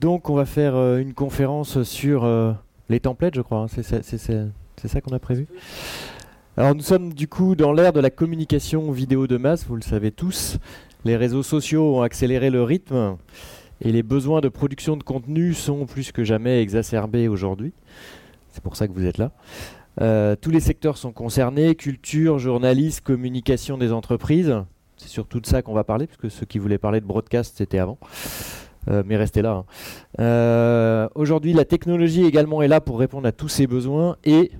Donc, on va faire euh, une conférence sur euh, les templates, je crois. hein. C'est ça, qu'on a prévu. Alors, nous sommes du coup dans l'ère de la communication vidéo de masse, vous le savez tous. Les réseaux sociaux ont accéléré le rythme et les besoins de production de contenu sont plus que jamais exacerbés aujourd'hui. C'est pour ça que vous êtes là. Euh, tous les secteurs sont concernés, culture, journalisme, communication des entreprises. C'est surtout de ça qu'on va parler, puisque ceux qui voulaient parler de broadcast, c'était avant. Euh, mais restez là. hein. Euh, Aujourd'hui, la technologie également est là pour répondre à tous ces besoins et,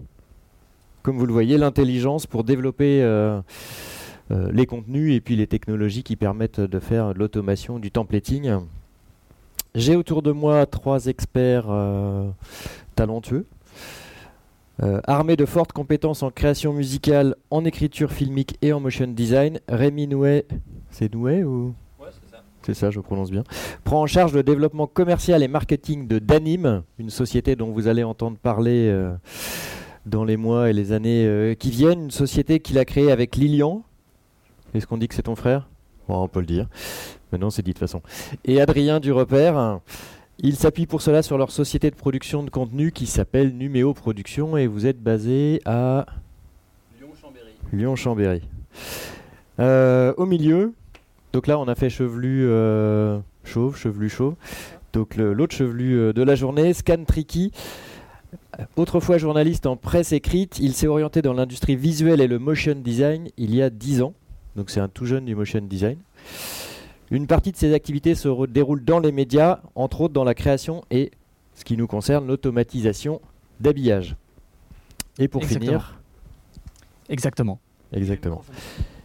comme vous le voyez, l'intelligence pour développer euh, les contenus et puis les technologies qui permettent de faire l'automation, du templating. J'ai autour de moi trois experts talentueux. Euh, armé de fortes compétences en création musicale, en écriture filmique et en motion design, Rémi Nouet, c'est Nouet ou c'est ça, je prononce bien. Prend en charge le développement commercial et marketing de Danim, une société dont vous allez entendre parler euh, dans les mois et les années euh, qui viennent. Une société qu'il a créée avec Lilian. Est-ce qu'on dit que c'est ton frère? Bon, On peut le dire. Maintenant, c'est dit de toute façon. Et Adrien du Repère. Il s'appuie pour cela sur leur société de production de contenu qui s'appelle Numéo Production et vous êtes basé à Lyon-Chambéry. Euh, au milieu, donc là on a fait chevelu euh, chauve, chevelu chauve. Donc l'autre chevelu euh, de la journée, Scan Tricky. Autrefois journaliste en presse écrite, il s'est orienté dans l'industrie visuelle et le motion design il y a 10 ans. Donc c'est un tout jeune du motion design. Une partie de ses activités se déroule dans les médias, entre autres dans la création et, ce qui nous concerne, l'automatisation d'habillage. Et pour Exactement. finir, Exactement. Exactement.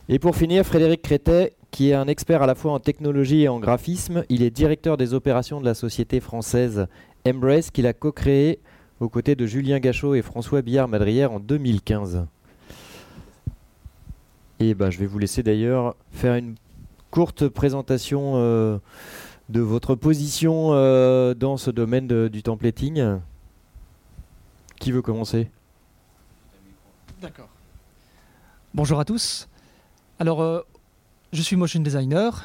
Et pour finir, Frédéric Crétet, qui est un expert à la fois en technologie et en graphisme, il est directeur des opérations de la société française Embrace, qu'il a co-créée aux côtés de Julien Gachot et François Billard-Madrière en 2015. Et ben, je vais vous laisser d'ailleurs faire une courte présentation euh, de votre position euh, dans ce domaine du templating. Qui veut commencer? D'accord. Bonjour à tous. Alors, euh, je suis motion designer.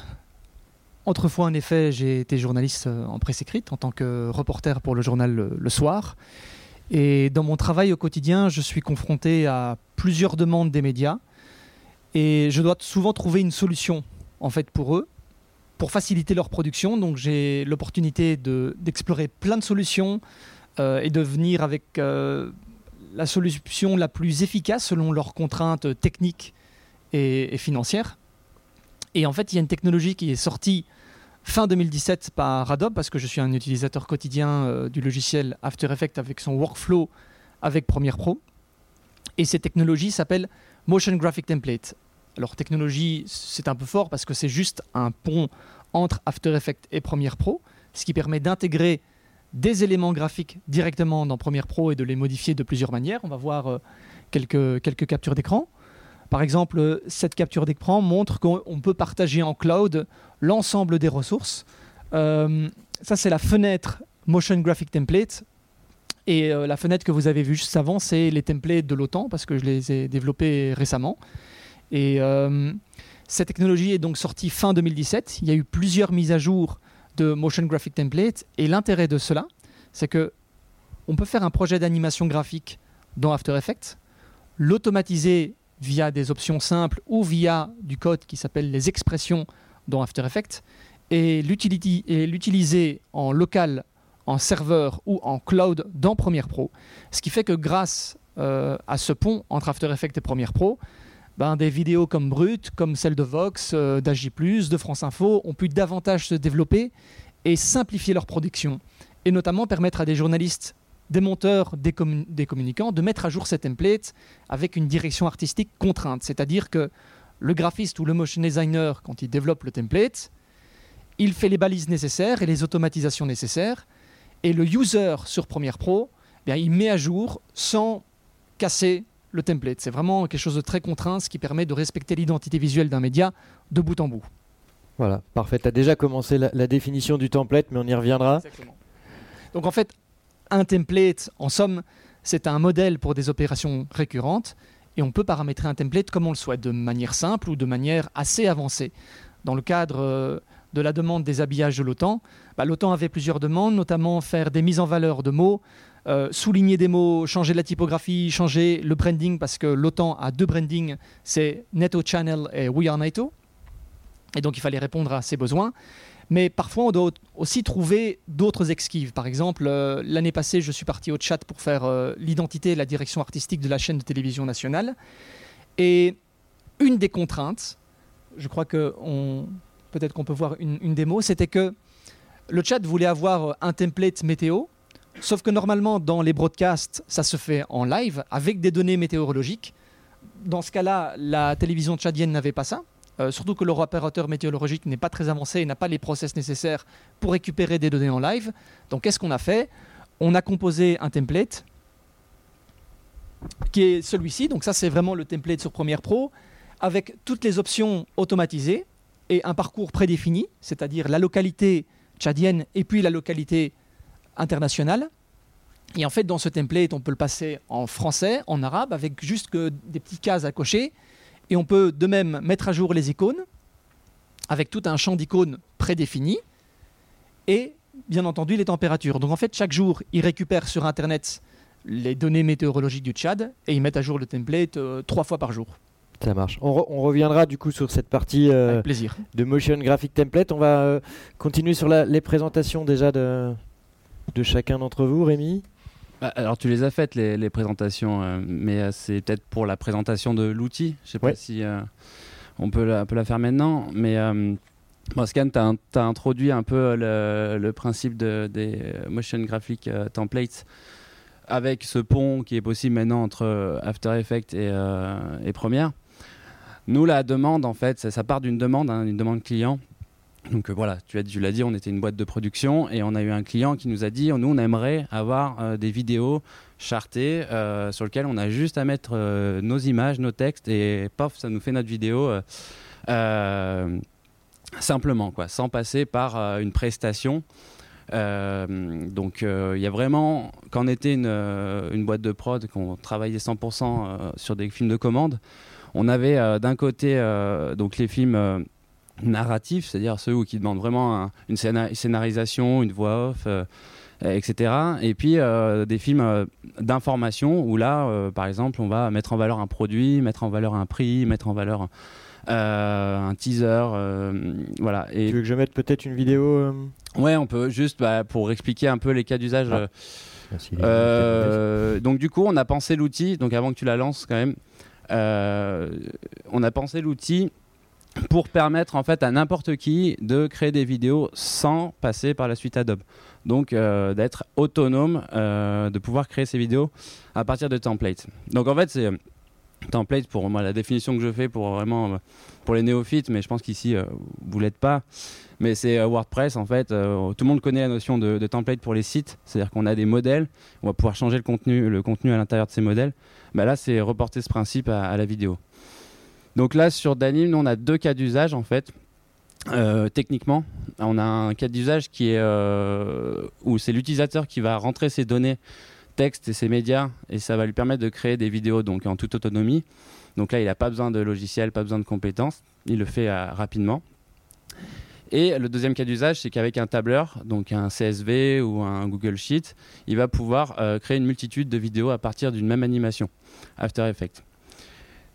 Autrefois, en effet, j'ai été journaliste euh, en presse écrite en tant que reporter pour le journal Le, Le Soir. Et dans mon travail au quotidien, je suis confronté à plusieurs demandes des médias. Et je dois souvent trouver une solution, en fait, pour eux, pour faciliter leur production. Donc, j'ai l'opportunité de- d'explorer plein de solutions euh, et de venir avec euh, la solution la plus efficace selon leurs contraintes techniques et financières. Et en fait, il y a une technologie qui est sortie fin 2017 par Adobe, parce que je suis un utilisateur quotidien euh, du logiciel After Effects avec son workflow avec Premiere Pro. Et cette technologie s'appelle Motion Graphic Template. Alors technologie, c'est un peu fort parce que c'est juste un pont entre After Effects et Premiere Pro, ce qui permet d'intégrer des éléments graphiques directement dans Premiere Pro et de les modifier de plusieurs manières. On va voir euh, quelques, quelques captures d'écran. Par exemple, cette capture d'écran montre qu'on on peut partager en cloud l'ensemble des ressources. Euh, ça, c'est la fenêtre Motion Graphic Template. Et euh, la fenêtre que vous avez vue juste avant, c'est les templates de l'OTAN, parce que je les ai développés récemment. Et euh, cette technologie est donc sortie fin 2017. Il y a eu plusieurs mises à jour de Motion Graphic Template. Et l'intérêt de cela, c'est que on peut faire un projet d'animation graphique dans After Effects, l'automatiser via des options simples ou via du code qui s'appelle les expressions dans After Effects et l'utiliser en local, en serveur ou en cloud dans Premiere Pro. Ce qui fait que grâce euh, à ce pont entre After Effects et Premiere Pro, ben, des vidéos comme Brut, comme celle de Vox, euh, de France Info, ont pu davantage se développer et simplifier leur production. Et notamment permettre à des journalistes, des monteurs, des, des communicants de mettre à jour ces templates avec une direction artistique contrainte. C'est-à-dire que le graphiste ou le motion designer, quand il développe le template, il fait les balises nécessaires et les automatisations nécessaires. Et le user sur Premiere Pro, bien, il met à jour sans casser le template. C'est vraiment quelque chose de très contraint, ce qui permet de respecter l'identité visuelle d'un média de bout en bout. Voilà, parfait. Tu as déjà commencé la, la définition du template, mais on y reviendra. Donc en fait, un template, en somme, c'est un modèle pour des opérations récurrentes et on peut paramétrer un template comme on le souhaite, de manière simple ou de manière assez avancée. Dans le cadre euh, de la demande des habillages de l'OTAN, bah, l'OTAN avait plusieurs demandes, notamment faire des mises en valeur de mots, euh, souligner des mots, changer la typographie, changer le branding, parce que l'OTAN a deux brandings, c'est NATO Channel et We Are NATO. Et donc il fallait répondre à ces besoins. Mais parfois, on doit aussi trouver d'autres esquives. Par exemple, euh, l'année passée, je suis parti au chat pour faire euh, l'identité et la direction artistique de la chaîne de télévision nationale. Et une des contraintes, je crois que peut-être qu'on peut voir une, démo, c'était que le chat voulait avoir un template météo Sauf que normalement, dans les broadcasts, ça se fait en live avec des données météorologiques. Dans ce cas-là, la télévision tchadienne n'avait pas ça. Euh, surtout que leur opérateur météorologique n'est pas très avancé et n'a pas les process nécessaires pour récupérer des données en live. Donc, qu'est-ce qu'on a fait? On a composé un template qui est celui-ci. Donc, ça, c'est vraiment le template sur Premiere Pro avec toutes les options automatisées et un parcours prédéfini, c'est-à-dire la localité tchadienne et puis la localité international. Et en fait, dans ce template, on peut le passer en français, en arabe, avec juste que des petites cases à cocher. Et on peut de même mettre à jour les icônes, avec tout un champ d'icônes prédéfini. Et bien entendu, les températures. Donc en fait, chaque jour, ils récupèrent sur Internet les données météorologiques du Tchad et ils mettent à jour le template euh, trois fois par jour. Ça marche. On, reviendra du coup sur cette partie euh, de Motion Graphic Template. On va euh, continuer sur les présentations déjà de, de chacun d'entre vous, Rémi bah, alors tu les as faites les, présentations, euh, mais euh, c'est peut-être pour la présentation de l'outil. Je sais pas si euh, on peut la, peut la, faire maintenant, mais bon, Scan, tu as, introduit un peu le, principe de, des motion graphic templates avec ce pont qui est possible maintenant entre After Effects et, et Premiere. Nous, la demande, en fait, ça, part d'une demande, hein, une demande client donc euh, voilà, tu, l'as dit, on était une boîte de production et on a eu un client qui nous a dit, nous on aimerait avoir euh, des vidéos chartées euh, sur lesquelles on a juste à mettre nos images, nos textes et pof, ça nous fait notre vidéo simplement, quoi, sans passer par une prestation. donc il y a vraiment, quand on était une, une boîte de prod, qu'on travaillait 100% sur des films de commande, on avait d'un côté donc les films narratifs, c'est-à-dire ceux qui demandent vraiment une scénarisation, une voix off, euh, etc. Et puis euh, des films euh, d'information où là, par exemple, on va mettre en valeur un produit, mettre en valeur un prix, mettre en valeur un teaser, voilà. Et tu veux que je mette peut-être une vidéo Ouais, on peut juste bah, pour expliquer un peu les cas d'usage. Ah. donc du coup, on a pensé l'outil. Donc avant que tu la lances, quand même, on a pensé l'outil pour permettre en fait à n'importe qui de créer des vidéos sans passer par la suite Adobe. Donc euh, d'être autonome, euh, de pouvoir créer ses vidéos à partir de templates. Donc en fait c'est euh, template pour moi la définition que je fais pour vraiment pour les néophytes, mais je pense qu'ici vous l'êtes pas. Mais c'est WordPress en fait. tout le monde connaît la notion de, template pour les sites, c'est-à-dire qu'on a des modèles, on va pouvoir changer le contenu, le contenu à l'intérieur de ces modèles. Bah là c'est reporter ce principe à la vidéo. Donc là, sur Danim, on a deux cas d'usage en fait. Euh, techniquement, on a un cas d'usage qui est euh, où c'est l'utilisateur qui va rentrer ses données texte et ses médias et ça va lui permettre de créer des vidéos donc en toute autonomie. Donc là, il n'a pas besoin de logiciel, pas besoin de compétences, il le fait euh, rapidement. Et le deuxième cas d'usage, c'est qu'avec un tableur, donc un CSV ou un Google Sheet, il va pouvoir créer une multitude de vidéos à partir d'une même animation, After Effects.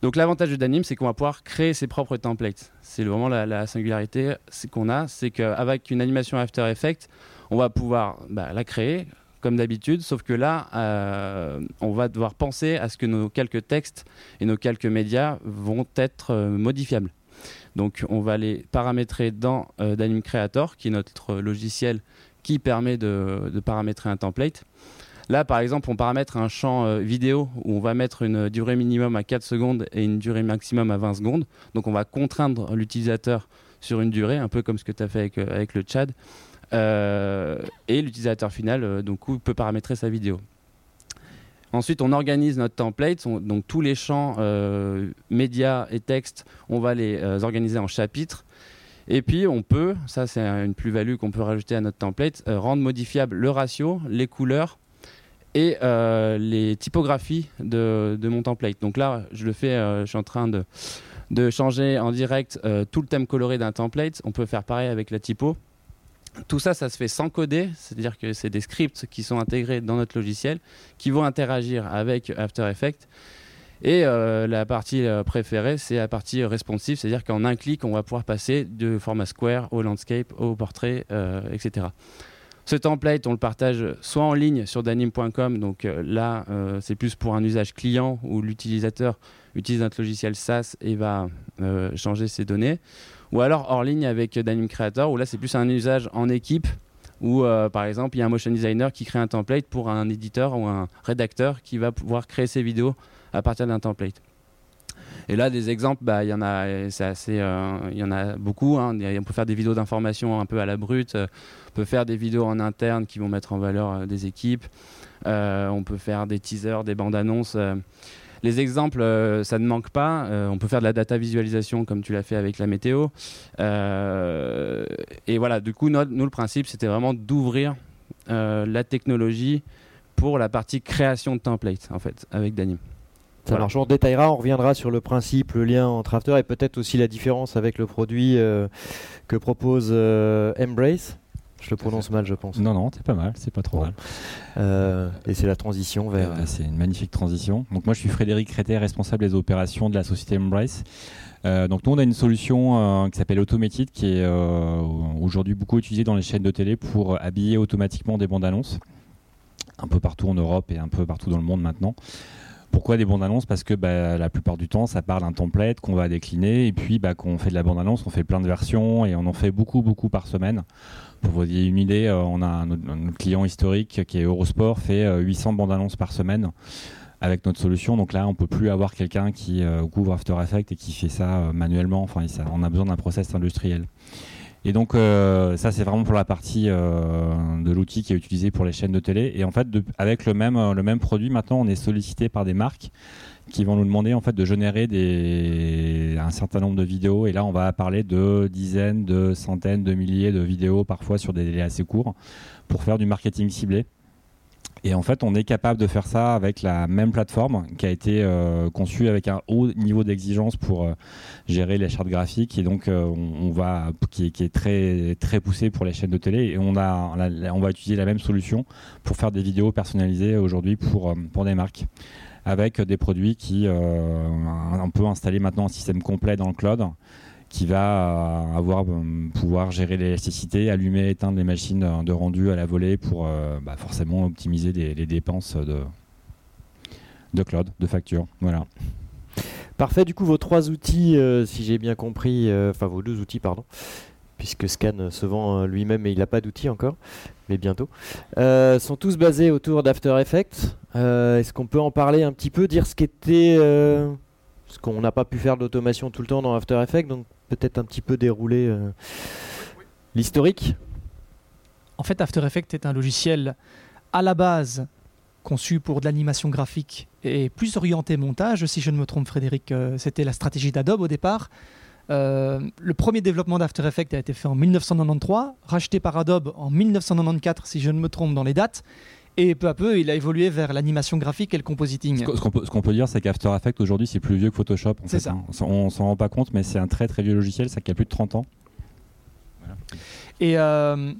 Donc l'avantage de Danim, c'est qu'on va pouvoir créer ses propres templates. C'est vraiment la, singularité qu'on a, c'est qu'avec une animation After Effects, on va pouvoir bah, la créer comme d'habitude, sauf que là, euh, on va devoir penser à ce que nos quelques textes et nos quelques médias vont être euh, modifiables. Donc on va les paramétrer dans euh, Danim Creator, qui est notre logiciel qui permet de paramétrer un template. Là, par exemple, on paramètre un champ euh, vidéo où on va mettre une durée minimum à 4 secondes et une durée maximum à 20 secondes. Donc, on va contraindre l'utilisateur sur une durée, un peu comme ce que tu as fait avec, euh, avec, le Tchad. Euh, et l'utilisateur final, donc, peut paramétrer sa vidéo. Ensuite, on organise notre template. donc, tous les champs médias et textes, on va les organiser en chapitres. Et puis, on peut, ça c'est une plus-value qu'on peut rajouter à notre template, rendre modifiable le ratio, les couleurs et euh, les typographies de, mon template. Donc là, je le fais, euh, je suis en train de, changer en direct tout le thème coloré d'un template. On peut faire pareil avec la typo. Tout ça, ça se fait sans coder, c'est-à-dire que c'est des scripts qui sont intégrés dans notre logiciel, qui vont interagir avec After Effects. Et euh, la partie euh, préférée, c'est la partie responsive, c'est-à-dire qu'en un clic, on va pouvoir passer de format square au landscape, au portrait, euh, etc. Ce template, on le partage soit en ligne sur danim.com, donc là, c'est plus pour un usage client où l'utilisateur utilise notre logiciel SaaS et va changer ses données ou alors hors ligne avec Danim Creator, où là c'est plus un usage en équipe, où euh, par exemple il y a un motion designer qui crée un template pour un éditeur ou un rédacteur qui va pouvoir créer ses vidéos à partir d'un template. Et là, des exemples, bah, il y en a, c'est assez, euh, il y en a beaucoup. Hein. On peut faire des vidéos d'information un peu à la brute. on peut faire des vidéos en interne qui vont mettre en valeur euh, des équipes. on peut faire des teasers, des bandes annonces. Les exemples, euh, ça ne manque pas. Euh, on peut faire de la data visualisation comme tu l'as fait avec la météo. Euh, et voilà, du coup, nous, le principe, c'était vraiment d'ouvrir la technologie pour la partie création de templates, en fait, avec Danim. Ça marche, on détaillera, on reviendra sur le principe, le lien entre After et peut-être aussi la différence avec le produit que propose Embrace. Je le prononce mal, je pense. Non, non, c'est pas mal, c'est pas trop mal. Euh, et c'est la transition vers. Euh, c'est une magnifique transition. Donc moi, je suis Frédéric Crétet, responsable des opérations de la société Embrace. Euh, donc nous, on a une solution qui s'appelle Automated, qui est aujourd'hui beaucoup utilisée dans les chaînes de télé pour habiller automatiquement des bandes annonces, un peu partout en Europe et un peu partout dans le monde maintenant. Pourquoi des bandes annonces? Parce que bah, la plupart du temps, ça parle d'un template qu'on va décliner et puis bah, quand on fait de la bande annonce, on fait plein de versions et on en fait beaucoup, beaucoup par semaine. Pour vous donner une idée, euh, on a un, client historique qui est Eurosport, fait 800 euh, bandes annonces par semaine avec notre solution. Donc là, on peut plus avoir quelqu'un qui euh, couvre After Effects et qui fait ça manuellement. Enfin, on a besoin d'un process industriel. Et donc ça, c'est vraiment pour la partie de l'outil qui est utilisé pour les chaînes de télé. Et en fait, avec le même, le même produit, maintenant, on est sollicité par des marques qui vont nous demander en fait de générer des, un certain nombre de vidéos. Et là, on va parler de dizaines, de centaines, de milliers de vidéos, parfois sur des délais assez courts, pour faire du marketing ciblé. Et en fait, on est capable de faire ça avec la même plateforme qui a été euh, conçue avec un haut niveau d'exigence pour euh, gérer les chartes graphiques. Et donc euh, on, va qui, est très très poussé pour les chaînes de télé. Et on a on va utiliser la même solution pour faire des vidéos personnalisées aujourd'hui pour pour des marques avec des produits qui on peut installer maintenant un système complet dans le cloud qui va euh, avoir euh, pouvoir gérer l'électricité, allumer, éteindre les machines de rendu à la volée pour bah, forcément optimiser les dépenses de, cloud, de facture. Voilà. Parfait, du coup vos trois outils, si j'ai bien compris, enfin vos deux outils, pardon, puisque Scan se vend lui-même et il n'a pas d'outils encore, mais bientôt, sont tous basés autour d'After Effects. Euh, est-ce qu'on peut en parler un petit peu, dire ce qu'était, euh, ce qu'on n'a pas pu faire d'automation tout le temps dans After Effects, donc peut-être un petit peu dérouler euh, l'historique. En fait, After Effects est un logiciel à la base conçu pour de l'animation graphique et plus orienté montage. Si je ne me trompe, Frédéric, c'était la stratégie d'Adobe au départ. le premier développement d'After Effects a été fait en 1993, racheté par Adobe en 1994, si je ne me trompe dans les dates. Et peu à peu, il a évolué vers l'animation graphique et le compositing. Ce qu'on peut, dire, c'est qu'After Effects aujourd'hui, c'est plus vieux que Photoshop. C'est ça. Hein. On s'en rend pas compte, mais c'est un très très vieux logiciel, ça qui a plus de 30 ans. Et euh,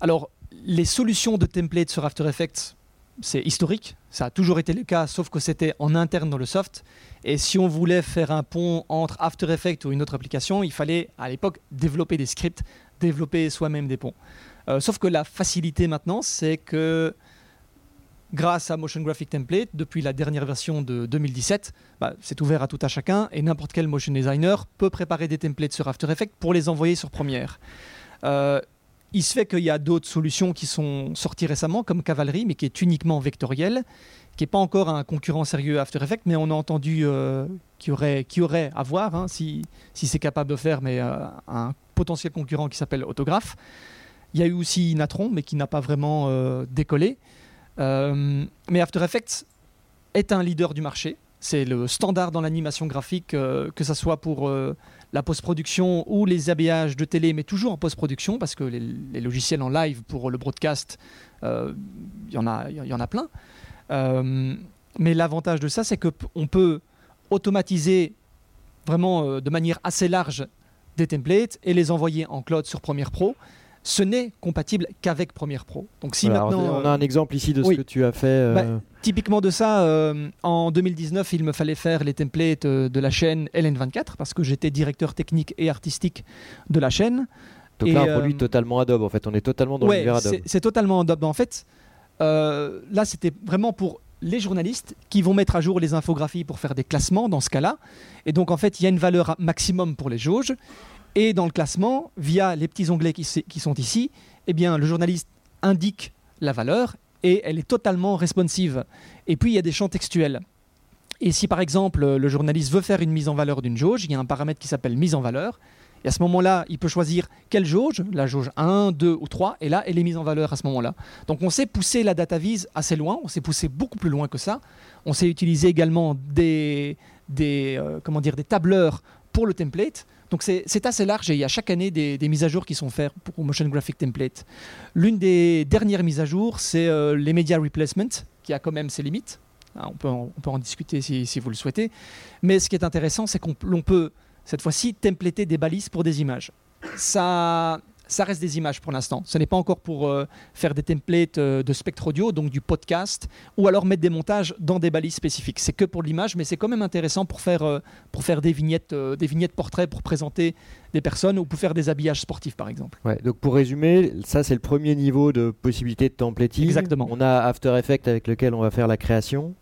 alors, les solutions de templates sur After Effects, c'est historique. Ça a toujours été le cas, sauf que c'était en interne dans le soft. Et si on voulait faire un pont entre After Effects ou une autre application, il fallait à l'époque développer des scripts, développer soi-même des ponts. Euh, sauf que la facilité maintenant, c'est que grâce à Motion Graphic Template, depuis la dernière version de 2017, bah, c'est ouvert à tout à chacun et n'importe quel motion designer peut préparer des templates sur After Effects pour les envoyer sur Premiere. Euh, il se fait qu'il y a d'autres solutions qui sont sorties récemment, comme Cavalry, mais qui est uniquement vectoriel, qui n'est pas encore un concurrent sérieux After Effects, mais on a entendu euh, qu'il y aurait, aurait à voir, hein, si, si c'est capable de faire, mais euh, un potentiel concurrent qui s'appelle Autograph. Il y a eu aussi Natron, mais qui n'a pas vraiment décollé. Euh, mais After Effects est un leader du marché. C'est le standard dans l'animation graphique, euh, que ce soit pour euh, la post-production ou les habillages de télé, mais toujours en post-production, parce que les, logiciels en live pour le broadcast, il y, y en a plein. mais l'avantage de ça, c'est qu'on peut automatiser vraiment de manière assez large des templates et les envoyer en cloud sur Premiere Pro ce n'est compatible qu'avec Premiere Pro. Donc si maintenant, on a un exemple ici de ce que tu as fait. Euh, bah, typiquement de ça, euh, en 2019, il me fallait faire les templates euh, de la chaîne LN24 parce que j'étais directeur technique et artistique de la chaîne. Donc là, un produit totalement Adobe, en fait. On est totalement dans l'univers Adobe. C'est totalement Adobe. En fait, là, c'était vraiment pour les journalistes qui vont mettre à jour les infographies pour faire des classements dans ce cas-là. Et donc, en fait, il y a une valeur maximum pour les jauges. Et dans le classement, via les petits onglets qui, sont ici, eh bien, le journaliste indique la valeur et elle est totalement responsive. Et puis, il y a des champs textuels. Et si par exemple le journaliste veut faire une mise en valeur d'une jauge, il y a un paramètre qui s'appelle mise en valeur. Et à ce moment-là, il peut choisir quelle jauge, la jauge 1, 2 ou 3, et là, elle est mise en valeur à ce moment-là. Donc on sait pousser la data vise assez loin, on sait pousser beaucoup plus loin que ça. On sait utiliser également des, euh, comment dire, des tableurs pour le template. Donc c'est assez large et il y a chaque année des, mises à jour qui sont faites pour Motion Graphic Template. L'une des dernières mises à jour, c'est euh, les Media Replacement, qui a quand même ses limites. Ah, on, peut en, discuter si, si, vous le souhaitez. Mais ce qui est intéressant, c'est qu'on peut, cette fois-ci, templater des balises pour des images. Ça, ça reste des images pour l'instant. Ce n'est pas encore pour euh, faire des templates euh, de spectre audio, donc du podcast, ou alors mettre des montages dans des balises spécifiques. C'est que pour l'image, mais c'est quand même intéressant pour faire, euh, pour faire des, vignettes, des vignettes portraits pour présenter des personnes ou pour faire des habillages sportifs, par exemple. Ouais, donc pour résumer, ça c'est le premier niveau de possibilité de templating. Exactement. On a After Effects avec lequel on va faire la création.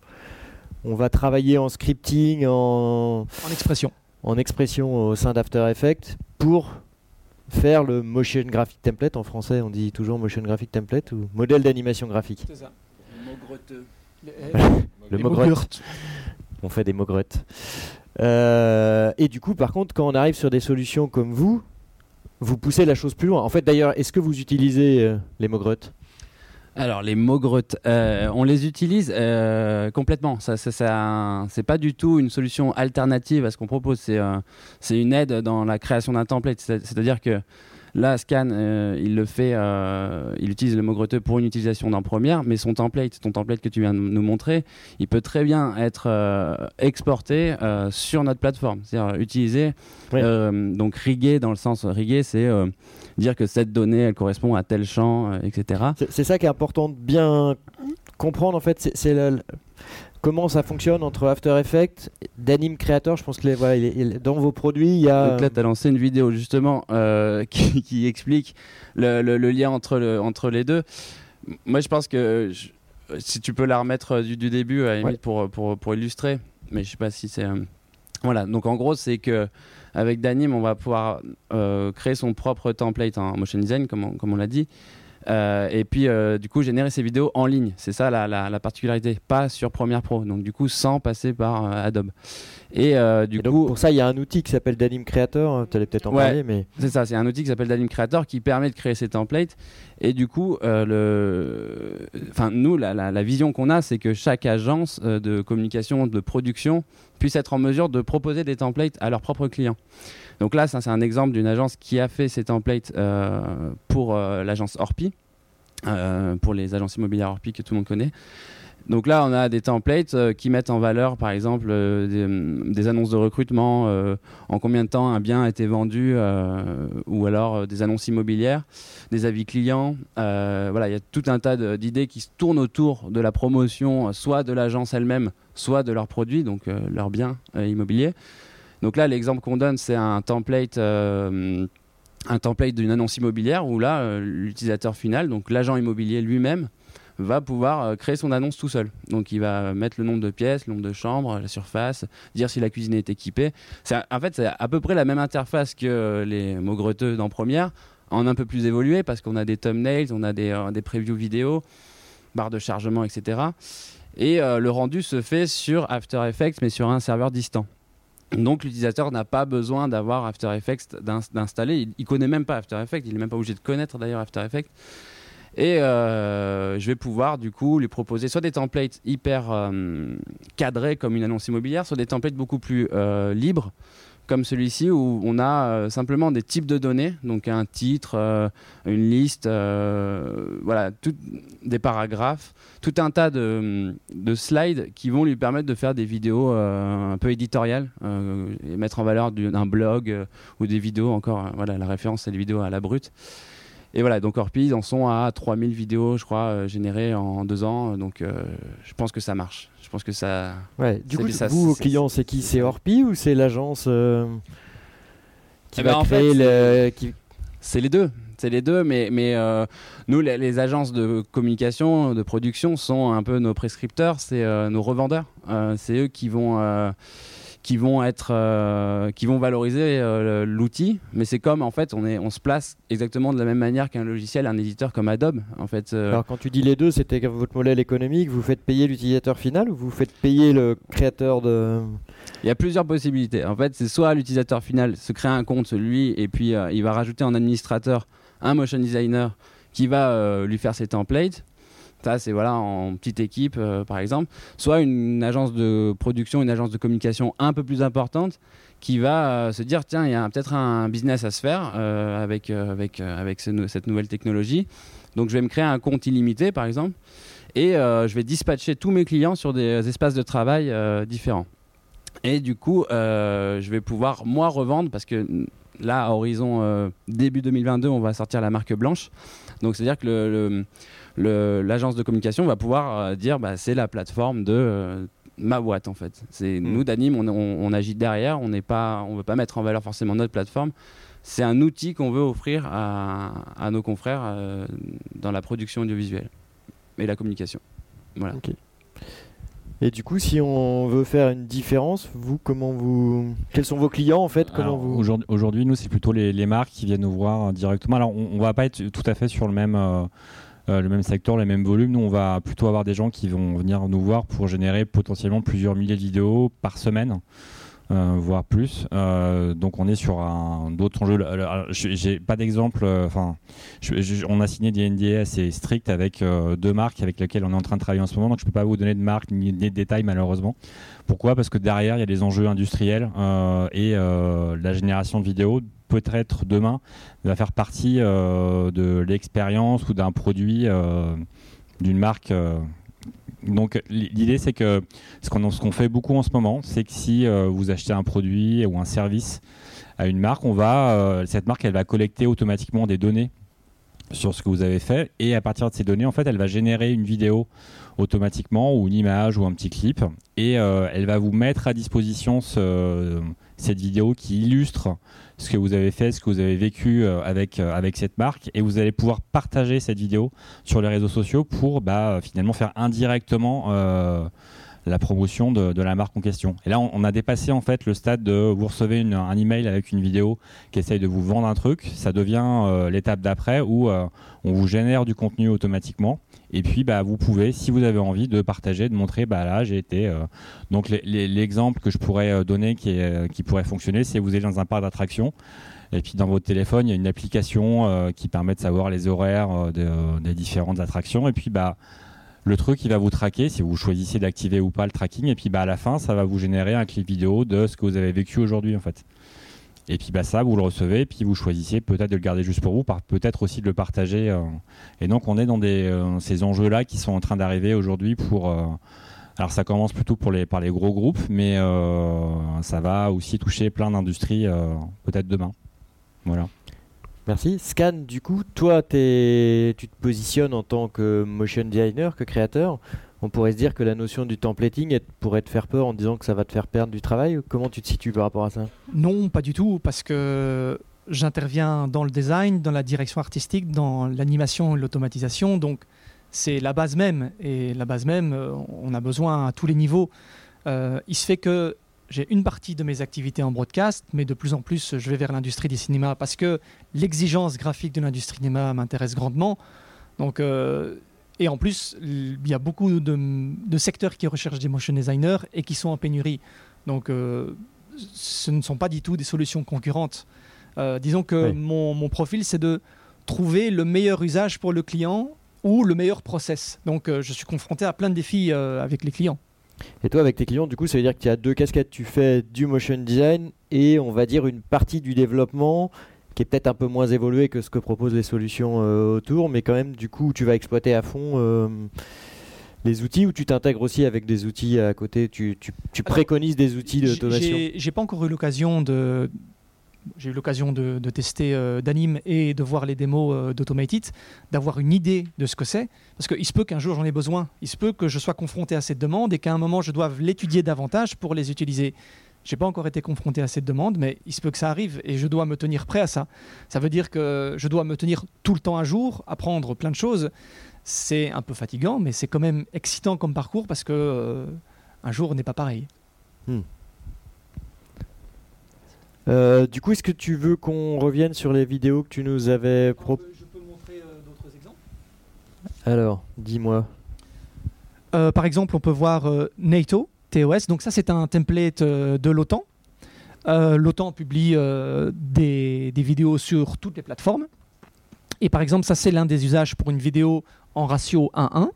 On va travailler en scripting, en, en expression. En expression au sein d'After Effects pour faire le motion graphic template. En français, on dit toujours motion graphic template ou modèle d'animation graphique. C'est ça. Le mot Le On fait des mots euh, et du coup, par contre, quand on arrive sur des solutions comme vous, vous poussez la chose plus loin. En fait, d'ailleurs, est-ce que vous utilisez euh, les mots alors les mots euh, on les utilise euh, complètement. Ça, c'est pas du tout une solution alternative à ce qu'on propose. C'est euh, une aide dans la création d'un template. C'est-à-dire que Là, Scan, euh, il le fait, euh, il utilise le mot greteux pour une utilisation dans Première, mais son template, ton template que tu viens de nous montrer, il peut très bien être euh, exporté sur notre plateforme, c'est-à-dire utilisé, donc rigué dans le sens rigué, c'est dire que cette donnée, elle correspond à tel champ, etc. C'est ça qui est important de bien comprendre en fait, c'est comment ça fonctionne entre After Effects, d'Anime Creator. Je pense que les, voilà, dans vos produits, il y a. Donc là, tu as lancé une vidéo justement euh, qui, explique le, lien entre, le, entre les deux. Moi, je pense que si tu peux la remettre du, début à pour, pour, pour, illustrer, mais je sais pas si c'est. Euh, voilà, donc en gros, c'est que avec Danim, on va pouvoir euh, créer son propre template en motion design, comme comme on l'a dit. Euh, et puis, euh, du coup, générer ces vidéos en ligne. C'est ça la, particularité. Pas sur Premiere Pro. Donc, du coup, sans passer par euh, Adobe. Et du coup. pour ça, il y a un outil qui s'appelle Danim Creator. Hein, tu allais peut-être en parler. mais C'est ça. C'est un outil qui s'appelle Danim Creator qui permet de créer ces templates. Et du coup, le... enfin, nous, la, la vision qu'on a, c'est que chaque agence de communication, de production puisse être en mesure de proposer des templates à leurs propres clients. Donc là, ça, c'est un exemple d'une agence qui a fait ces templates euh, pour euh, l'agence Orpi, euh, pour les agences immobilières Orpi que tout le monde connaît. Donc là, on a des templates qui mettent en valeur, par exemple, des, annonces de recrutement, en combien de temps un bien a été vendu, ou alors des annonces immobilières, des avis clients. voilà, il y a tout un tas d'idées qui se tournent autour de la promotion, soit de l'agence elle-même, soit de leurs produits, donc leurs biens immobiliers. Donc là, l'exemple qu'on donne, c'est un template euh, un template d'une annonce immobilière où là, euh, l'utilisateur final, donc l'agent immobilier lui-même, va pouvoir euh, créer son annonce tout seul. Donc il va mettre le nombre de pièces, le nombre de chambres, la surface, dire si la cuisine est équipée. en fait, c'est à peu près la même interface que les mots greteux dans Première, en un peu plus évolué parce qu'on a des thumbnails, on a des, des previews vidéo, barre de chargement, etc. Et le rendu se fait sur After Effects, mais sur un serveur distant. Donc l'utilisateur n'a pas besoin d'avoir After Effects d'installer. Il, ne connaît même pas After Effects. Il n'est même pas obligé de connaître d'ailleurs After Effects. Et euh, je vais pouvoir du coup lui proposer soit des templates hyper euh, cadrés comme une annonce immobilière, soit des templates beaucoup plus euh, libres comme celui-ci où on a simplement des types de données, donc un titre, une liste, voilà, des paragraphes, tout un tas de, slides qui vont lui permettre de faire des vidéos un peu éditoriales et mettre en valeur un blog ou des vidéos encore. voilà, la référence c'est les vidéos à la brute. Et voilà, donc Orpi, ils en sont à 3000 vidéos, je crois, générées en deux ans. Donc je pense que ça marche pense que ça. Ouais. Du coup, vous, vos clients, c'est qui? C'est Orpi ou c'est l'agence euh, qui eh va ben, créer le. C'est les deux. C'est les deux, mais, mais euh, nous, les, agences de communication, de production, sont un peu nos prescripteurs, c'est euh, nos revendeurs. c'est eux qui vont qui vont être euh, qui vont valoriser euh, l'outil. Mais c'est comme en fait on est on se place exactement de la même manière qu'un logiciel un éditeur comme Adobe en fait euh. alors quand tu dis les deux c'était votre modèle économique vous faites payer l'utilisateur final ou vous faites payer le créateur de? Il y a plusieurs possibilités. En fait c'est soit l'utilisateur final se crée un compte lui et puis il va rajouter en administrateur un motion designer qui va lui faire ses templates ça, c'est voilà, en petite équipe, euh, par exemple. Soit une agence de production, une agence de communication un peu plus importante qui va euh, se dire tiens, il y a peut-être un business à se faire euh, avec, avec, avec cette nouvelle technologie. Donc, je vais me créer un compte illimité, par exemple, et je vais dispatcher tous mes clients sur des espaces de travail différents. Et du coup, je vais pouvoir, moi, revendre parce que là, à horizon début 2022, on va sortir la marque blanche. Donc, c'est-à-dire que le l'agence de communication va pouvoir euh, dire bah, c'est la plateforme de euh, ma boîte en fait. C'est mm. nous d'Anime, on, agit derrière, on n'est pas, on veut pas mettre en valeur forcément notre plateforme. C'est un outil qu'on veut offrir à, nos confrères euh, dans la production audiovisuelle et la communication. Voilà. Et du coup, si on veut faire une différence, vous, comment vous, quels sont vos clients en fait Comment vous Aujourd'hui, nous, c'est plutôt les, marques qui viennent nous voir directement. Alors, on, ne va pas être tout à fait sur le même. Euh, le même secteur, le même volume. Nous, on va plutôt avoir des gens qui vont venir nous voir pour générer potentiellement plusieurs milliers de vidéos par semaine. Euh, voire plus. Euh, donc on est sur d'autres enjeux. J'ai pas d'exemple. Enfin, on a signé des NDA assez stricts avec deux marques avec lesquelles on est en train de travailler en ce moment. Donc je peux pas vous donner de marque ni de détails malheureusement. Pourquoi? Parce que derrière il y a des enjeux industriels et la génération de vidéos peut-être demain va faire partie euh, de l'expérience ou d'un produit euh, d'une marque. Euh. Donc l'idée c'est que ce qu'on fait beaucoup en ce moment, c'est que si vous achetez un produit ou un service à une marque, on va cette marque elle va collecter automatiquement des données sur ce que vous avez fait. Et à partir de ces données en fait elle va générer une vidéo automatiquement ou une image ou un petit clip. Et elle va vous mettre à disposition cette vidéo qui illustre ce que vous avez fait, ce que vous avez vécu euh, avec, euh, avec cette marque, et vous allez pouvoir partager cette vidéo sur les réseaux sociaux pour bah, finalement faire indirectement euh, la promotion de, la marque en question. Et là, on, a dépassé en fait le stade de vous recevez un email avec une vidéo qui essaye de vous vendre un truc. Ça devient l'étape d'après où on vous génère du contenu automatiquement. Et puis, bah, vous pouvez, si vous avez envie, de partager, de montrer, bah là, j'ai été. Donc, l'exemple que je pourrais donner qui, qui pourrait fonctionner, c'est vous êtes dans un parc d'attractions. Et puis dans votre téléphone, il y a une application qui permet de savoir les horaires des différentes attractions. Et puis bah, le truc, il va vous traquer si vous choisissez d'activer ou pas le tracking. Et puis bah, à la fin, ça va vous générer un clip vidéo de ce que vous avez vécu aujourd'hui en fait. Et puis bah, ça, vous le recevez, puis vous choisissez peut-être de le garder juste pour vous, peut-être aussi de le partager. Euh. Et donc on est dans des, euh, ces enjeux-là qui sont en train d'arriver aujourd'hui pour... Euh, alors ça commence plutôt pour les, par les gros groupes, mais ça va aussi toucher plein d'industries peut-être demain. Voilà. Merci. Scan, du coup, toi, tu te positionnes en tant que motion designer, que créateur. On pourrait se dire que la notion du templating pourrait te faire peur en disant que ça va te faire perdre du travail. Comment tu te situes par rapport à ça? Non, pas du tout, parce que j'interviens dans le design, dans la direction artistique, dans l'animation et l'automatisation. Donc, c'est la base même. Et la base même, euh, on a besoin à tous les niveaux. Euh, il se fait que j'ai une partie de mes activités en broadcast, mais de plus en plus, je vais vers l'industrie du cinéma parce que l'exigence graphique de l'industrie du cinéma m'intéresse grandement. Donc, euh, et en plus, il y a beaucoup de, secteurs qui recherchent des motion designers et qui sont en pénurie. Donc, euh, ce ne sont pas du tout des solutions concurrentes. Euh, disons que mon, mon, profil, c'est de trouver le meilleur usage pour le client ou le meilleur process. Donc, je suis confronté à plein de défis avec les clients. Et toi, avec tes clients, du coup, ça veut dire qu'il y a deux casquettes. Tu fais du motion design et on va dire une partie du développement qui est peut-être un peu moins évolué que ce que proposent les solutions autour, mais quand même du coup tu vas exploiter à fond les outils ou tu t'intègres aussi avec des outils à côté? Tu, préconises des outils d'automation? J'ai pas encore eu l'occasion de. J'ai eu l'occasion de, tester euh, d'Anime et de voir les démos euh, d'Automated, d'avoir une idée de ce que c'est. Parce qu'il se peut qu'un jour j'en ai besoin. Il se peut que je sois confronté à cette demande et qu'à un moment je doive l'étudier davantage pour les utiliser. J'ai pas encore été confronté à cette demande, mais il se peut que ça arrive et je dois me tenir prêt à ça. Ça veut dire que je dois me tenir tout le temps à jour, apprendre plein de choses c'est un peu fatigant, mais c'est quand même excitant comme parcours parce que euh, un jour n'est pas pareil. Hmm. Euh, du coup, est-ce que tu veux qu'on revienne sur les vidéos que tu nous avais proposées Je peux montrer euh, d'autres exemples? Alors, dis-moi. par exemple, on peut voir NATO, TOS. Donc ça, c'est un template de l'OTAN. L'OTAN publie des, des vidéos sur toutes les plateformes. Et par exemple, ça, c'est l'un des usages pour une vidéo en ratio 1-1.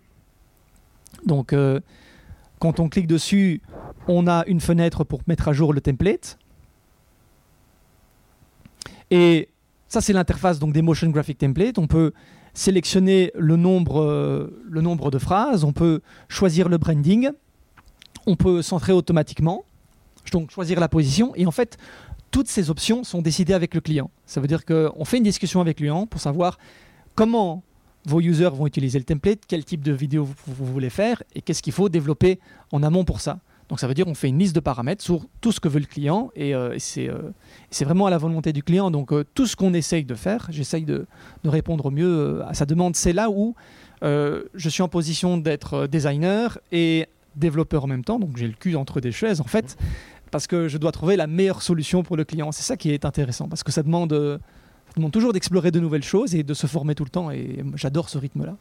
Donc, euh, quand on clique dessus, on a une fenêtre pour mettre à jour le template. Et ça, c'est l'interface donc des Motion Graphic Templates. On peut sélectionner le nombre, euh, le nombre de phrases, on peut choisir le branding, on peut centrer automatiquement, donc choisir la position. Et en fait, toutes ces options sont décidées avec le client. Ça veut dire qu'on fait une discussion avec client pour savoir comment vos users vont utiliser le template, quel type de vidéo vous, voulez faire et qu'est-ce qu'il faut développer en amont pour ça. Donc ça veut dire qu'on fait une liste de paramètres sur tout ce que veut le client et, euh, euh, c'est vraiment à la volonté du client. Donc euh, tout ce qu'on essaye de faire, j'essaye de, répondre au mieux à sa demande. C'est là où je suis en position d'être designer et développeur en même temps. Donc j'ai le cul entre des chaises en fait parce que je dois trouver la meilleure solution pour le client. C'est ça qui est intéressant parce que ça demande demande toujours d'explorer de nouvelles choses et de se former tout le temps. Et j'adore ce rythme-là.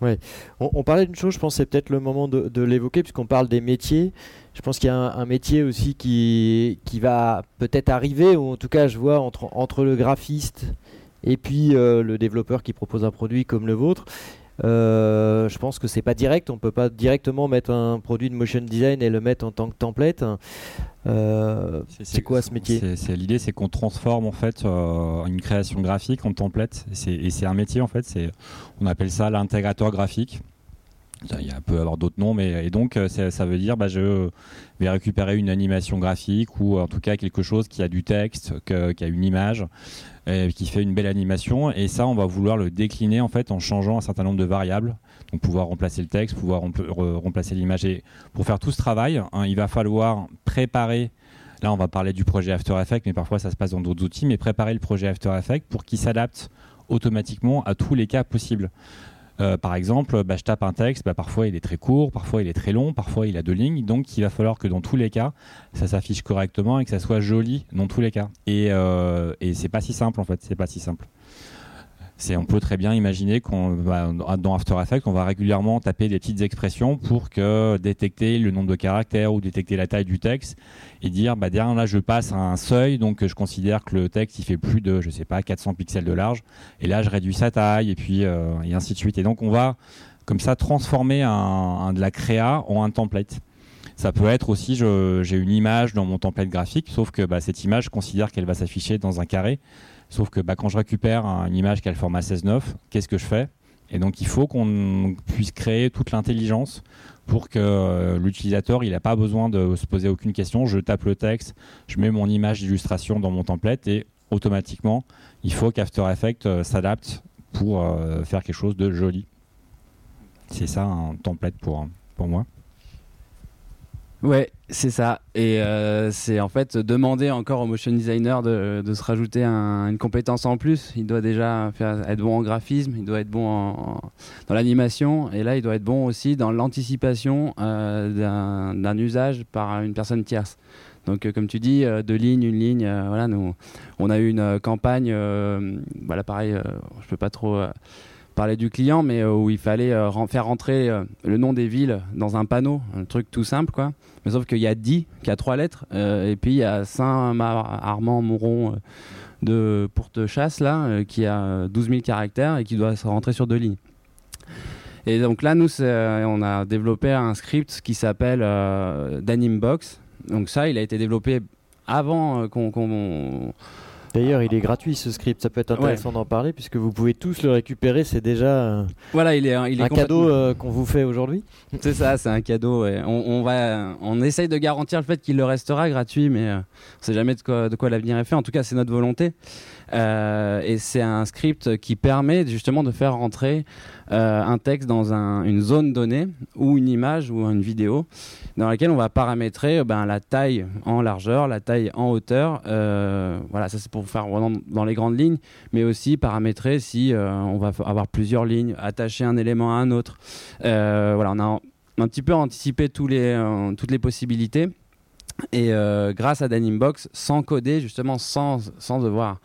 Ouais. On, parlait d'une chose, je pense c'est peut-être le moment de, l'évoquer, puisqu'on parle des métiers. Je pense qu'il y a un, métier aussi qui, qui va peut-être arriver, ou en tout cas, je vois entre, entre le graphiste et puis euh, le développeur qui propose un produit comme le vôtre. Euh, je pense que c'est pas direct, on peut pas directement mettre un produit de motion design et le mettre en tant que template. Euh, c'est quoi ce métier? L'idée, c'est qu'on transforme en fait euh, une création graphique en template. Et c'est un métier en fait. On appelle ça l'intégrateur graphique. Il y peut avoir d'autres noms, mais et donc ça veut dire bah, je vais récupérer une animation graphique ou en tout cas quelque chose qui a du texte, qui a une image, qui fait une belle animation. Et ça, on va vouloir le décliner en fait en changeant un certain nombre de variables. Donc pouvoir remplacer le texte, pouvoir remplacer l'image. Et pour faire tout ce travail, hein, il va falloir préparer. Là, on va parler du projet After Effects, mais parfois ça se passe dans d'autres outils. Mais préparer le projet After Effects pour qu'il s'adapte automatiquement à tous les cas possibles. Euh, par exemple, bah, je tape un texte, bah, parfois il est très court, parfois il est très long, parfois il a deux lignes, donc il va falloir que dans tous les cas, ça s'affiche correctement et que ça soit joli dans tous les cas. Et, euh, et c'est pas si simple en fait, c'est pas si simple on peut très bien imaginer qu'on dans After Effects, on va régulièrement taper des petites expressions pour que détecter le nombre de caractères ou détecter la taille du texte et dire bah derrière là je passe à un seuil donc je considère que le texte il fait plus de je sais pas 400 pixels de large et là je réduis sa taille et puis euh, et ainsi de suite et donc on va comme ça transformer un, de la créa en un template. Ça peut être aussi, j'ai une image dans mon template graphique, sauf que bah, cette image, je considère qu'elle va s'afficher dans un carré. Sauf que bah, quand je récupère une image qui a le format 16.9, qu'est-ce que je fais? Et donc il faut qu'on puisse créer toute l'intelligence pour que euh, l'utilisateur il n'a pas besoin de se poser aucune question. Je tape le texte, je mets mon image d'illustration dans mon template et automatiquement il faut qu'After Effects euh, s'adapte pour euh, faire quelque chose de joli. C'est ça un template pour moi. Ouais, c'est ça. Et euh, c'est en fait demander encore au motion designer de, se rajouter une compétence en plus. Il doit déjà être bon en graphisme, il doit être bon dans l'animation, et là il doit être bon aussi dans l'anticipation euh, d'un usage par une personne tierce. Donc, euh, comme tu dis, deux lignes, une ligne, voilà, nous, on a eu une campagne, voilà, pareil, je peux pas trop parler du client, mais où il fallait faire rentrer le nom des villes dans un panneau, un truc tout simple, quoi. Mais sauf qu'il y a 10 qui a trois lettres, euh, et puis il y a Saint-Armand-Mouron euh, de Pourte-Chasse, là, euh, qui a 12 000 caractères et qui doit se rentrer sur deux lignes. Et donc là, nous, on a développé un script qui s'appelle Danimbox. Donc ça, il a été développé avant qu'on D'ailleurs, il est gratuit ce script, ça peut être intéressant d'en parler puisque vous pouvez tous le récupérer, c'est déjà voilà, il est, il est un cadeau euh, qu'on vous fait aujourd'hui. C'est ça, c'est un cadeau. On, va, on essaye de garantir le fait qu'il le restera gratuit, mais euh, on ne sait jamais de quoi, de quoi l'avenir est fait. En tout cas, c'est notre volonté. Euh, et c'est un script qui permet justement de faire rentrer euh, un texte dans une zone donnée ou une image ou une vidéo dans laquelle on va paramétrer euh, ben, la taille en largeur, la taille en hauteur. voilà, ça c'est pour faire dans, dans, les grandes lignes, mais aussi paramétrer si on va avoir plusieurs lignes, attacher un élément à un autre. voilà, on a un petit peu anticipé toutes les possibilités. Et grâce à Danimbox, sans coder, justement, sans, sans devoir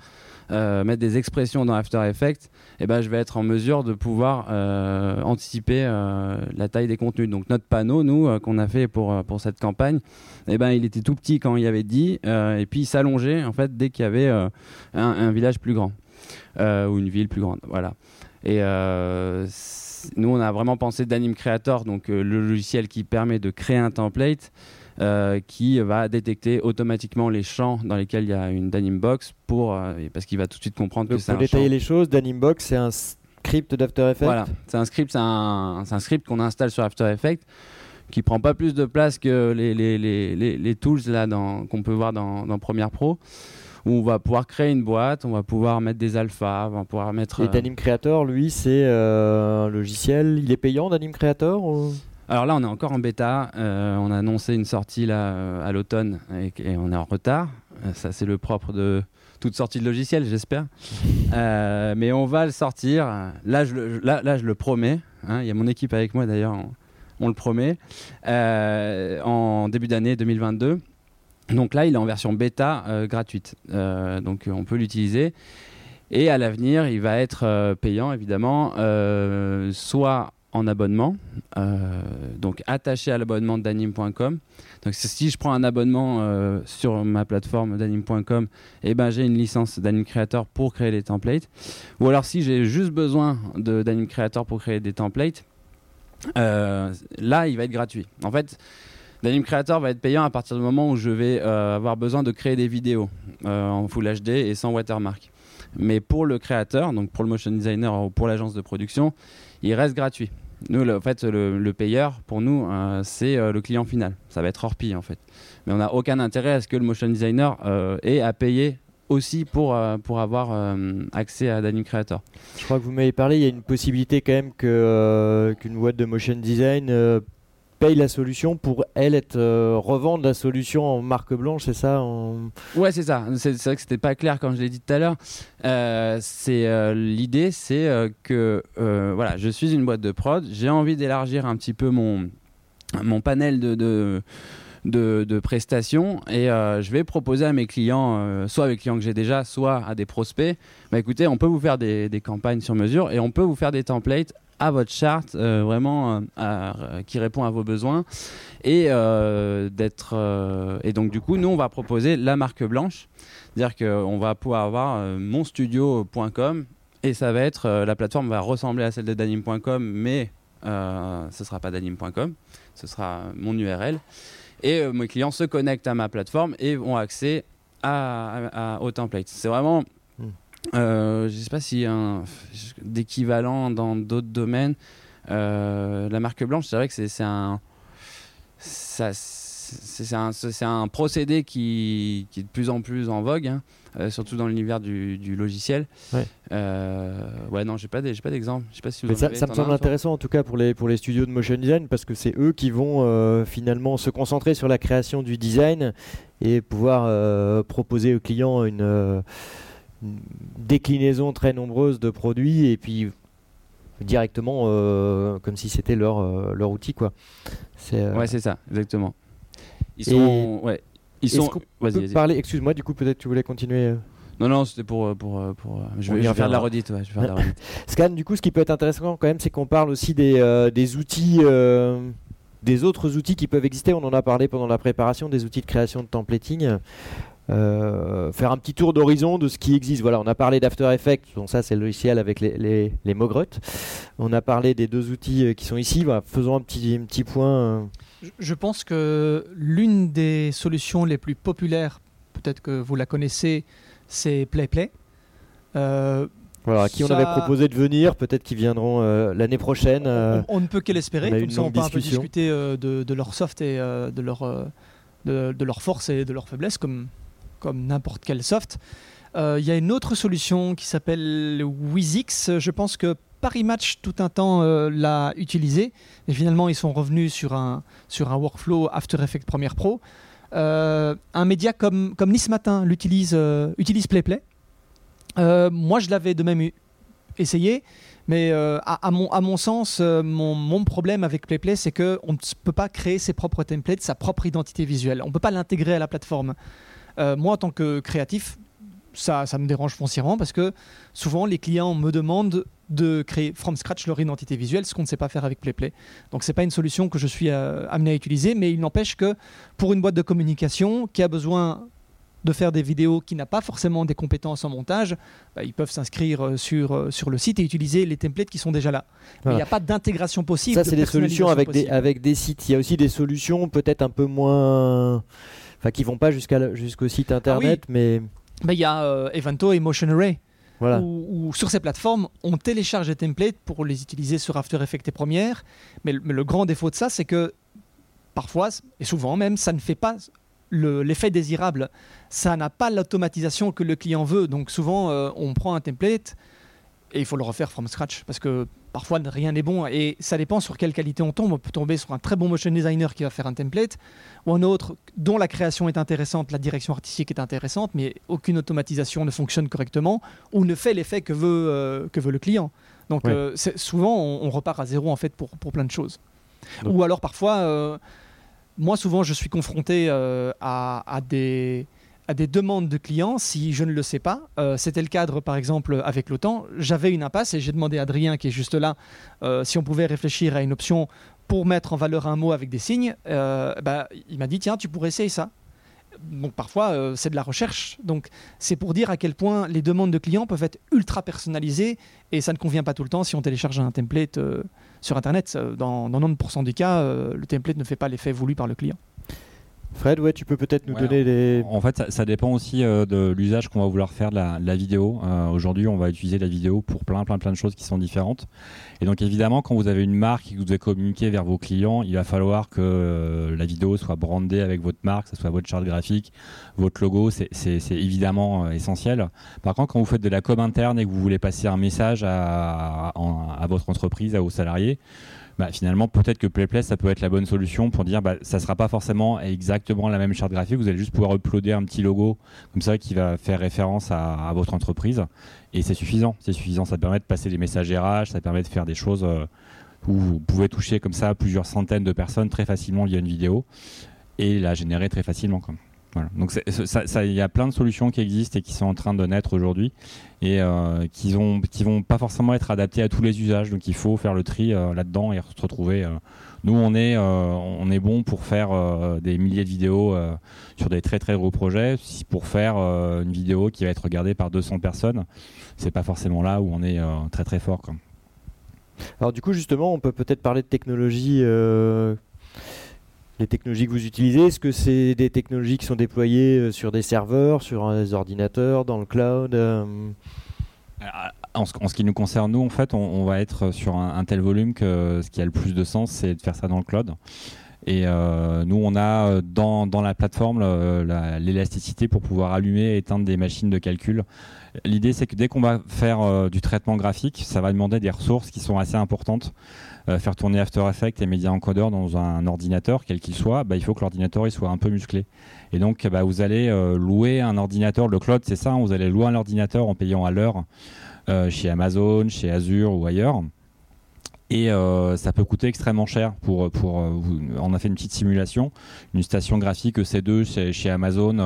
mettre des expressions dans After Effects, eh ben, je vais être en mesure de pouvoir euh, anticiper euh, la taille des contenus. Donc notre panneau, nous, qu'on a fait pour, pour cette campagne, eh ben, il était tout petit quand il y avait 10, et puis il s'allongeait en fait, dès qu'il y avait un, village plus grand, ou une ville plus grande. Voilà. Et nous, on a vraiment pensé d'Anime Creator, donc le logiciel qui permet de créer un template. Euh, qui va détecter automatiquement les champs dans lesquels il y a une Danimbox pour, euh, parce qu'il va tout de suite comprendre que c'est un Pour détailler les choses, Danimbox c'est un script d'After Effects Voilà, c'est un script, c'est un, un, script qu'on installe sur After Effects qui prend pas plus de place que les, les, les, les tools là qu'on peut voir dans, dans Premiere Pro où on va pouvoir créer une boîte, on va pouvoir mettre des alphas, on va pouvoir mettre. Et euh, Danim Creator, lui, c'est un logiciel. Il est payant, Danim Creator alors là, on est encore en bêta. Euh, on a annoncé une sortie là, euh, à l'automne et, on est en retard. Euh, ça, c'est le propre de toute sortie de logiciel, j'espère. mais on va le sortir. Là, je le, promets. Hein. Il y a mon équipe avec moi d'ailleurs. On, le promet. en début d'année 2022. Donc là, il est en version bêta gratuite. donc on peut l'utiliser. Et à l'avenir, il va être payant, évidemment, soit en abonnement, euh, donc attaché à l'abonnement d'anime.com. Donc si je prends un abonnement euh, sur ma plateforme d'anime.com, et eh ben j'ai une licence d'Anime Creator pour créer les templates. Ou alors si j'ai juste besoin d'Anime Creator pour créer des templates, euh, là il va être gratuit. En fait, D'Anime Creator va être payant à partir du moment où je vais avoir besoin de créer des vidéos en Full HD et sans watermark. Mais pour le créateur, donc pour le motion designer ou pour l'agence de production, il reste gratuit. Nous, le, en fait, le, payeur, pour nous, euh, c'est euh, le client final. Ça va être Orpi, en fait. Mais on n'a aucun intérêt à ce que le motion designer euh, ait à payer aussi pour, pour avoir accès à Danim Creator. Je crois que vous m'avez parlé, il y a une possibilité quand même qu'une boîte de motion design paye la solution pour elle être euh, revendre la solution en marque blanche, c'est ça Ouais, c'est ça. C'est vrai que c'était pas clair quand je l'ai dit tout à l'heure. Euh, c'est euh, l'idée, c'est que voilà, je suis une boîte de prod, j'ai envie d'élargir un petit peu mon mon panel de, de prestations et je vais proposer à mes clients, soit avec les clients que j'ai déjà, soit à des prospects, bah écoutez, on peut vous faire des, des, campagnes sur mesure et on peut vous faire des templates à votre charte, euh, vraiment euh, qui répond à vos besoins. Et, euh, d'être, et donc, du coup, nous, on va proposer la marque blanche. C'est-à-dire qu'on va pouvoir avoir monstudio.com et ça va être, la plateforme va ressembler à celle de danim.com, mais ce ne sera pas danim.com, ce sera mon URL. Et mes clients se connectent à ma plateforme et ont accès à, au template. C'est vraiment euh, je ne sais pas s'il y a un d'équivalent dans d'autres domaines. Euh, la marque blanche, c'est vrai que c'est un, c'est un, un, procédé qui, qui, est de plus en plus en vogue, hein, euh, surtout dans l'univers du, du, logiciel. Ouais. ouais, non, j'ai pas d'exemple. pas si ça, ça me semble intéressant en tout cas pour les, pour les studios de motion design parce que c'est eux qui vont finalement se concentrer sur la création du design et pouvoir proposer aux clients une déclinaison très nombreuse de produits et puis directement euh, comme si c'était leur, euh, leur outil quoi. C'est euh, Ouais, c'est ça, exactement. Ils sont ouais, ils sont parler excuse-moi du coup peut-être tu voulais continuer non, non, c'était pour, pour, pour, Je vais, faire de la redite. Ouais, je vais faire de la Scan, du coup, ce qui peut être intéressant quand même, c'est qu'on parle aussi des, des outils, des autres outils qui peuvent exister. On en a parlé pendant la préparation, des outils de création de templating. Euh, faire un petit tour d'horizon de ce qui existe. Voilà, on a parlé d'After Effects, donc ça c'est le logiciel avec les, les, les On a parlé des deux outils euh, qui sont ici. faisons un petit, un petit point. Je pense que l'une des solutions les plus populaires peut-être que vous la connaissez, c'est PlayPlay. Euh, voilà, à qui on avait proposé de venir, peut-être qu'ils viendront l'année prochaine. On, ne peut que l'espérer, comme ça on peut un peu discuter de, leur soft et de, leur, de, leur force et de leur faiblesse, comme, comme n'importe quel soft. Il y a une autre solution qui s'appelle WizX. Je pense que Paris Match tout un temps euh, l'a utilisé, mais finalement ils sont revenus sur un, workflow After Effects Premiere Pro. Euh, un média comme, comme Nice Matin l'utilise euh, utilise PlayPlay. moi je l'avais de même essayé, mais à, mon, à mon sens, mon, mon problème avec PlayPlay, c'est qu'on ne peut pas créer ses propres templates, sa propre identité visuelle. On ne peut pas l'intégrer à la plateforme. Moi, en tant que créatif, ça, ça me dérange foncièrement parce que souvent les clients me demandent de créer from scratch leur identité visuelle, ce qu'on ne sait pas faire avec PlayPlay. Donc c'est pas une solution que je suis euh, amené à utiliser, mais il n'empêche que pour une boîte de communication qui a besoin de faire des vidéos qui n'a pas forcément des compétences en montage, bah, ils peuvent s'inscrire euh, sur, euh, sur le site et utiliser les templates qui sont déjà là. Mais il n'y a pas d'intégration possible. Ça, c'est des solutions avec des, avec des sites. Il y a aussi des solutions peut-être un peu moins. Enfin, qui vont pas jusqu'à, jusqu'au site ah internet, mais. Bah, il y a Evento et Motion Array ou sur ces plateformes, on télécharge des templates pour les utiliser sur After Effects et Premiere. Mais, le grand défaut de ça, c'est que parfois, et souvent même, ça ne fait pas l'effet désirable. Ça n'a pas l'automatisation que le client veut. Donc souvent, euh, on prend un template et il faut le refaire from scratch parce que parfois rien n'est bon et ça dépend sur quelle qualité on tombe. On peut tomber sur un très bon motion designer qui va faire un template ou un autre dont la création est intéressante, la direction artistique est intéressante, mais aucune automatisation ne fonctionne correctement ou ne fait l'effet que veut, euh, que veut le client. Donc euh, souvent on, repart à zéro en fait pour, pour plein de choses. Ou alors parfois, euh, moi souvent je suis confronté à, à des à des demandes de clients si je ne le sais pas. Euh, c'était le cadre, par exemple, avec l'OTAN. J'avais une impasse et j'ai demandé à Adrien, qui est juste là, euh, si on pouvait réfléchir à une option pour mettre en valeur un mot avec des signes. Euh, bah, il m'a dit, tiens, tu pourrais essayer ça. Donc parfois, c'est de la recherche. Donc c'est pour dire à quel point les demandes de clients peuvent être ultra personnalisées et ça ne convient pas tout le temps si on télécharge un template sur Internet. Dans, dans 90% des cas, le template ne fait pas l'effet voulu par le client. Fred, ouais, tu peux peut-être nous donner les. En fait, ça, dépend aussi euh, de l'usage qu'on va vouloir faire de la, vidéo. Euh, aujourd'hui, on va utiliser la vidéo pour plein, plein, plein de choses qui sont différentes. Et donc, évidemment, quand vous avez une marque et que vous devez communiquer vers vos clients, il va falloir que euh, la vidéo soit brandée avec votre marque, que ce soit votre charte graphique, votre logo. C'est évidemment essentiel. Par contre, quand vous faites de la com interne et que vous voulez passer un message à, à votre entreprise, à vos salariés, bah, finalement peut-être que PlayPlay ça peut être la bonne solution pour dire bah, ça sera pas forcément exactement la même charte graphique, vous allez juste pouvoir uploader un petit logo comme ça qui va faire référence à, votre entreprise. Et c'est suffisant, c'est suffisant, ça permet de passer des messages RH, ça permet de faire des choses euh, où vous pouvez toucher comme ça plusieurs centaines de personnes très facilement via une vidéo et la générer très facilement. Donc il y a plein de solutions qui existent et qui sont en train de naître aujourd'hui et euh, qui qui vont pas forcément être adaptées à tous les usages. Donc il faut faire le tri euh, là-dedans et se retrouver. Euh. Nous on est on est bon pour faire des milliers de vidéos sur des très très gros projets. Si pour faire une vidéo qui va être regardée par 200 personnes, c'est pas forcément là où on est très très fort. Alors du coup justement on peut peut-être parler de technologie les technologies que vous utilisez, est-ce que c'est des technologies qui sont déployées euh, sur des serveurs, sur des ordinateurs, dans le cloud euh en, ce, qui nous concerne, nous, en fait, on, va être sur un, tel volume que ce qui a le plus de sens, c'est de faire ça dans le cloud. Et euh, nous, on a dans la plateforme l'élasticité pour pouvoir allumer et éteindre des machines de calcul. L'idée, c'est que dès qu'on va faire du traitement graphique, ça va demander des ressources qui sont assez importantes. Euh, faire tourner After Effects et Media Encoder dans un ordinateur, quel qu'il soit, bah, il faut que l'ordinateur soit un peu musclé. Et donc, bah, vous allez euh, louer un ordinateur. Le cloud, c'est ça. Hein, vous allez louer un ordinateur en payant à l'heure euh, chez Amazon, chez Azure ou ailleurs. Et ça peut coûter extrêmement cher. Pour, pour, on a fait une petite simulation, une station graphique EC2 chez, Amazon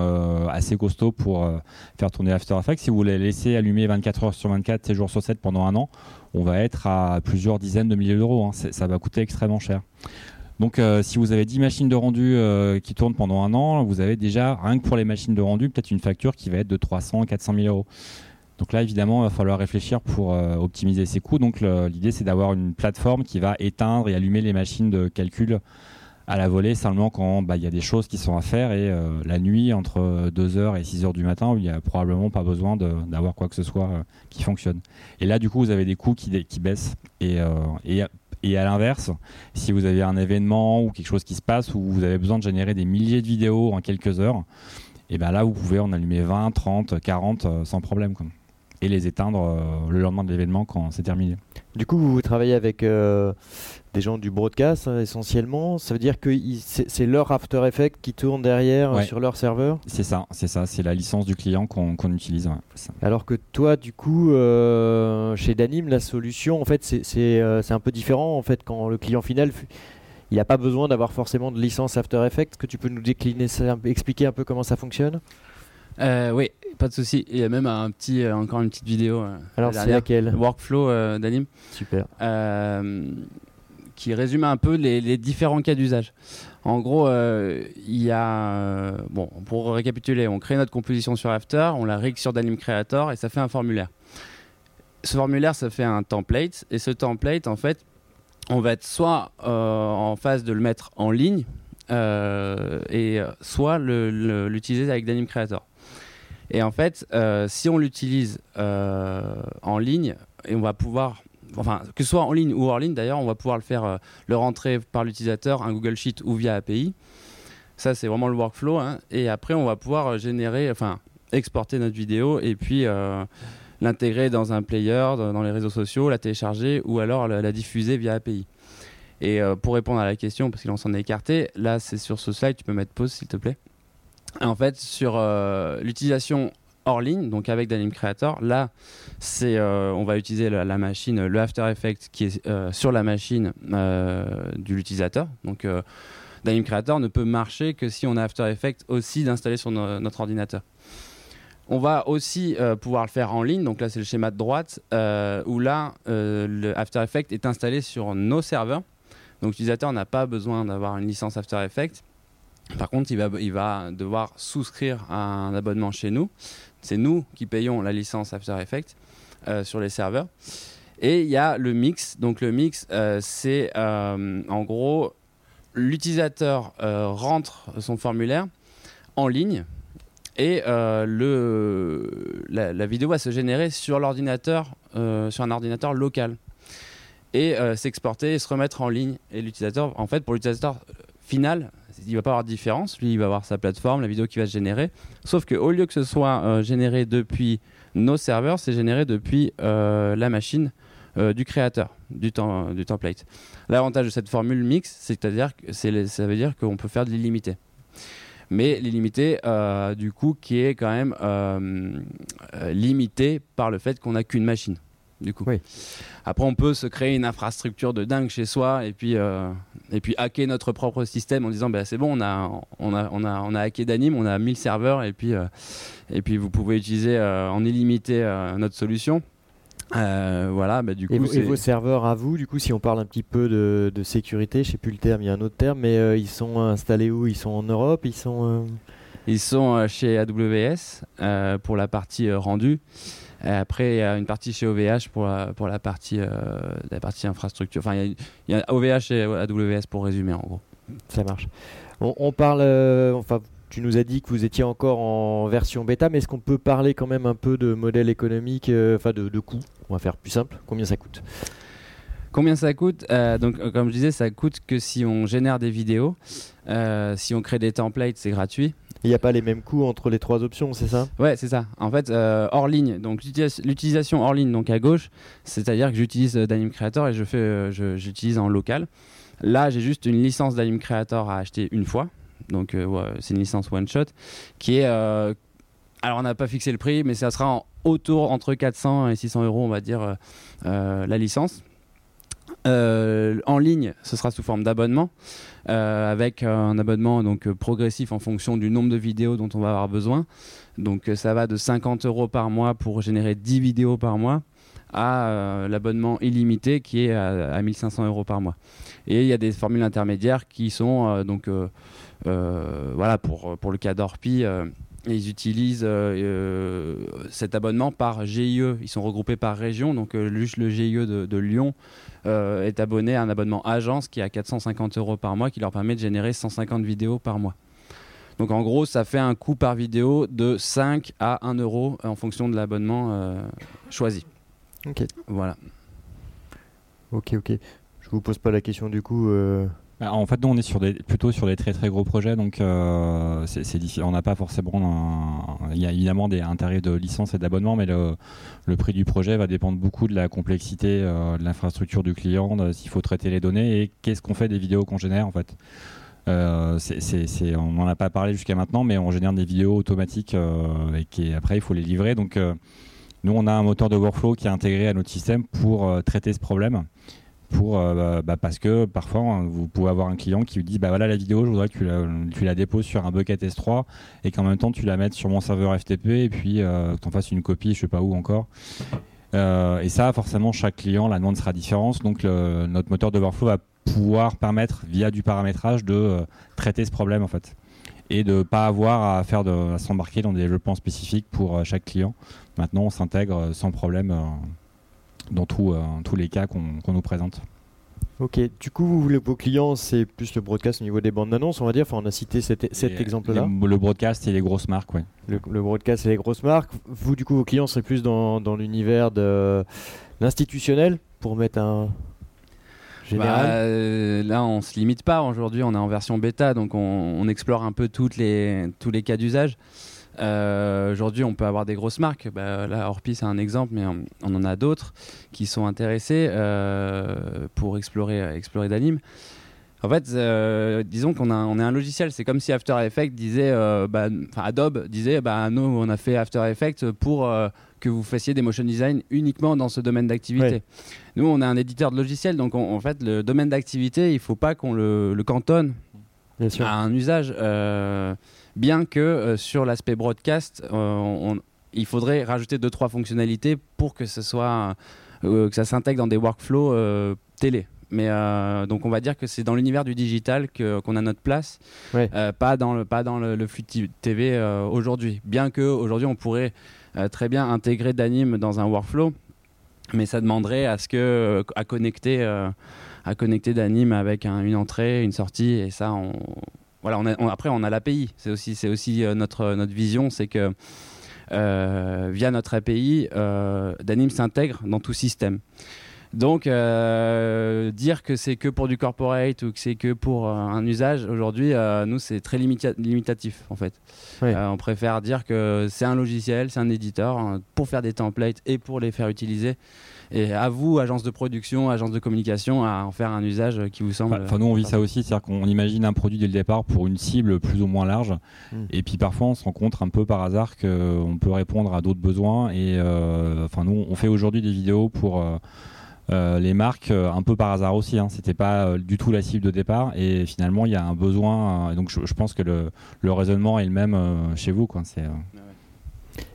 assez costaud pour faire tourner After Effects. Si vous voulez laisser allumer 24 heures sur 24, 7 jours sur 7 pendant un an, on va être à plusieurs dizaines de milliers d'euros. Hein. Ça va coûter extrêmement cher. Donc euh, si vous avez 10 machines de rendu euh, qui tournent pendant un an, vous avez déjà, rien que pour les machines de rendu, peut-être une facture qui va être de 300 400 000 euros. Donc là, évidemment, il va falloir réfléchir pour euh, optimiser ses coûts. Donc l'idée, c'est d'avoir une plateforme qui va éteindre et allumer les machines de calcul à la volée seulement quand bah, il y a des choses qui sont à faire et la nuit entre 2h et 6h du matin il n'y a probablement pas besoin d'avoir quoi que ce soit qui fonctionne. Et là, du coup, vous avez des coûts qui, baissent. Et, et et à l'inverse, si vous avez un événement ou quelque chose qui se passe où vous avez besoin de générer des milliers de vidéos en quelques heures, et ben là vous pouvez en allumer 20, 30, 40 sans problème. Et les éteindre euh, le lendemain de l'événement quand c'est terminé. Du coup, vous travaillez avec euh, des gens du broadcast hein, essentiellement. Ça veut dire que c'est leur After Effects qui tourne derrière euh, sur leur serveur C'est ça, c'est ça, c'est la licence du client qu'on utilise. Alors que toi, du coup, euh, chez Danim, la solution, en fait, c'est un peu différent. En fait, quand le client final, il n'a pas besoin d'avoir forcément de licence After Effects. Que tu peux nous décliner ça, expliquer un peu comment ça fonctionne? Oui, pas de souci. Il y a même un petit, encore une petite vidéo. Alors c'est laquelle? Workflow d'Anim. Super qui résume un peu les, différents cas d'usage. En gros, euh, il y a. Euh, bon, pour récapituler, on crée notre composition sur After, on la rig sur Danim Creator et ça fait un formulaire. Ce formulaire, ça fait un template et ce template, en fait, on va être soit euh, en phase de le mettre en ligne et soit l'utiliser avec Danim Creator. Et en fait, si on l'utilise en ligne, et on va pouvoir enfin que ce soit en ligne ou hors ligne d'ailleurs, on va pouvoir le faire euh, le rentrer par l'utilisateur, un Google Sheet ou via API. Ça c'est vraiment le workflow. Hein. Et après on va pouvoir euh, générer, enfin exporter notre vidéo et puis euh, l'intégrer dans un player, dans, les réseaux sociaux, la télécharger ou alors la, diffuser via API. Et pour répondre à la question, parce qu'on s'en est écarté, là c'est sur ce slide, tu peux mettre pause s'il te plaît. En fait, sur l'utilisation ligne, donc avec Danim Creator. Là, c'est, euh, on va utiliser la, machine, le After Effects qui est euh, sur la machine euh, de l'utilisateur. Donc, Danim Creator ne peut marcher que si on a After Effects aussi d'installer sur notre ordinateur. On va aussi pouvoir le faire en ligne. Donc là, c'est le schéma de droite où là, le After Effects est installé sur nos serveurs. Donc l'utilisateur n'a pas besoin d'avoir une licence After Effects. Par contre, il va, il va devoir souscrire à un abonnement chez nous c'est nous qui payons la licence After Effects euh, sur les serveurs. Et il y a le mix. Donc le mix, euh, c'est euh, en gros l'utilisateur rentre son formulaire en ligne et le, la, vidéo va se générer sur l'ordinateur, sur un ordinateur local et s'exporter et se remettre en ligne. Et l'utilisateur, en fait, pour l'utilisateur final, il va pas avoir de différence. Lui, il va avoir sa plateforme, la vidéo qui va se générer. Sauf qu'au lieu que ce soit euh, généré depuis nos serveurs, c'est généré depuis euh, la machine euh, du créateur du, du template. L'avantage de cette formule mix, c'est-à-dire que ça veut dire qu'on peut faire de l'illimité. Mais l'illimité, du coup, qui est quand même limité par le fait qu'on n'a qu'une machine du coup. Après, on peut se créer une infrastructure de dingue chez soi et puis, euh, et puis hacker notre propre système en disant bah, c'est bon, on a, on, a, on, a, on a hacké Danim, on a 1000 serveurs et puis, euh, et puis vous pouvez utiliser euh, en illimité notre solution. voilà, bah, du coup, et, vos serveurs à vous, du coup, si on parle un petit peu de, de sécurité, je sais plus le terme, il y a un autre terme, mais ils sont installés où? Ils sont en Europe? Ils sont Ils sont chez AWS pour la partie rendue. Après, il y a une partie chez OVH pour la, pour la, partie, euh, la partie infrastructure. Enfin, il y, a OVH et AWS pour résumer en gros. Ça marche. On, parle, euh, enfin, tu nous as dit que vous étiez encore en version bêta, mais est-ce qu'on peut parler quand même un peu de modèle économique, euh, enfin de, de coût? On va faire plus simple. Combien ça coûte? Combien ça coûte? Donc, comme je disais, ça coûte que si on génère des vidéos. si on crée des templates, c'est gratuit. Il n'y a pas les mêmes coûts entre les trois options, c'est ça? Ouais, c'est ça. En fait, euh, hors ligne, donc l'utilisation hors ligne, donc à gauche, c'est-à-dire que j'utilise euh, Danim Creator et je fais, euh, j'utilise en local. Là, j'ai juste une licence Danim Creator à acheter une fois. Donc, c'est une licence one shot qui est. alors, on n'a pas fixé le prix, mais ça sera autour entre 400 et 600 euros, on va dire, la licence. Euh, en ligne, ce sera sous forme d'abonnement, euh, avec un abonnement donc euh, progressif en fonction du nombre de vidéos dont on va avoir besoin. Donc ça va de 50 euros par mois pour générer 10 vidéos par mois à l'abonnement illimité qui est à, 1500 euros par mois. Et il y a des formules intermédiaires qui sont donc voilà pour, pour le cas d'Orpi Et ils utilisent cet abonnement par GIE. Ils sont regroupés par région. Donc, juste le GIE de, de Lyon est abonné à un abonnement agence qui est à 450 euros par mois, qui leur permet de générer 150 vidéos par mois. Donc en gros, ça fait un coût par vidéo de 5 à 1 euro en fonction de l'abonnement euh, choisi. Ok. Voilà. Ok, ok. Je vous pose pas la question du coup. Euh, bah, en fait, nous, on est plutôt sur des très très gros projets, donc euh, c'est difficile. On n'a pas forcément. Il y a évidemment des, un tarif de licence et d'abonnement, mais le, prix du projet va dépendre beaucoup de la complexité de l'infrastructure du client, s'il faut traiter les données et qu'est-ce qu'on fait des vidéos qu'on génère en fait. Euh, on n'en a pas parlé jusqu'à maintenant, mais on génère des vidéos automatiques euh, et après, il faut les livrer. Donc, euh, nous, on a un moteur de workflow qui est intégré à notre système pour traiter ce problème. Pour, bah, bah, parce que parfois, hein, vous pouvez avoir un client qui vous dit bah voilà la vidéo, je voudrais que tu la, déposes sur un bucket S3 et qu'en même temps tu la mettes sur mon serveur FTP et puis que tu en fasses une copie, je sais pas où encore. et ça, forcément, chaque client, la demande sera différente. Donc, notre moteur de workflow va pouvoir permettre, via du paramétrage, de euh, traiter ce problème en fait. Et de pas avoir à faire de, s'embarquer dans des développements spécifiques pour euh, chaque client. Maintenant, on s'intègre euh, sans problème dans tous les cas qu'on nous présente. Ok, du coup, vous, vos clients, c'est plus le broadcast au niveau des bandes d'annonces, on va dire. Enfin, on a cité cet, exemple-là. Le broadcast et les grosses marques, oui. Le, broadcast et les grosses marques. Vous, du coup, vos clients, c'est plus dans, dans l'univers de l'institutionnel, pour mettre un, bah, euh, là, on se limite pas. Aujourd'hui, on est en version bêta, donc on, explore un peu toutes les, tous les cas d'usage. Euh, aujourd'hui, on peut avoir des grosses marques. Bah, là, Orpi, c'est un exemple, mais on, en a d'autres qui sont intéressés euh, pour explorer, explorer d'anime. En fait, disons qu'on on est un logiciel. C'est comme si After Effects disait, bah, Adobe disait, bah, nous, on a fait After Effects pour que vous fassiez des motion design uniquement dans ce domaine d'activité. Nous, on est un éditeur de logiciels, donc en fait, le domaine d'activité, il ne faut pas qu'on le, cantonne à un usage. Euh, bien que euh, sur l'aspect broadcast, euh, il faudrait rajouter deux trois fonctionnalités pour que ce soit que ça s'intègre dans des workflows télé. Mais donc on va dire que c'est dans l'univers du digital qu'on a notre place, pas dans le pas dans le, flux TV aujourd'hui. Bien que aujourd'hui on pourrait très bien intégrer d'anime dans un workflow mais ça demanderait à ce que euh, à connecter euh, à connecter d'anime avec une entrée une sortie et ça on voilà on, après on a l'API c'est aussi c'est aussi euh, notre notre vision c'est que via notre API d'anime s'intègre dans tout système donc, euh, dire que c'est que pour du corporate ou que c'est que pour euh, un usage, aujourd'hui, euh, nous, c'est très limitatif en fait. on préfère dire que c'est un logiciel, c'est un éditeur hein, pour faire des templates et pour les faire utiliser. Et à vous, agence de production, agence de communication, à en faire un usage qui vous semble. Enfin, nous, on vit ça aussi, c'est-à-dire qu'on imagine un produit dès le départ pour une cible plus ou moins large. Hmm. Et puis parfois, on se rencontre un peu par hasard qu'on peut répondre à d'autres besoins. Et enfin, nous, on fait aujourd'hui des vidéos pour euh, les marques euh, un peu par hasard aussi. Hein. C'était pas euh, du tout la cible de départ et finalement il y a un besoin. donc je, pense que le, raisonnement est le même chez vous. Quoi.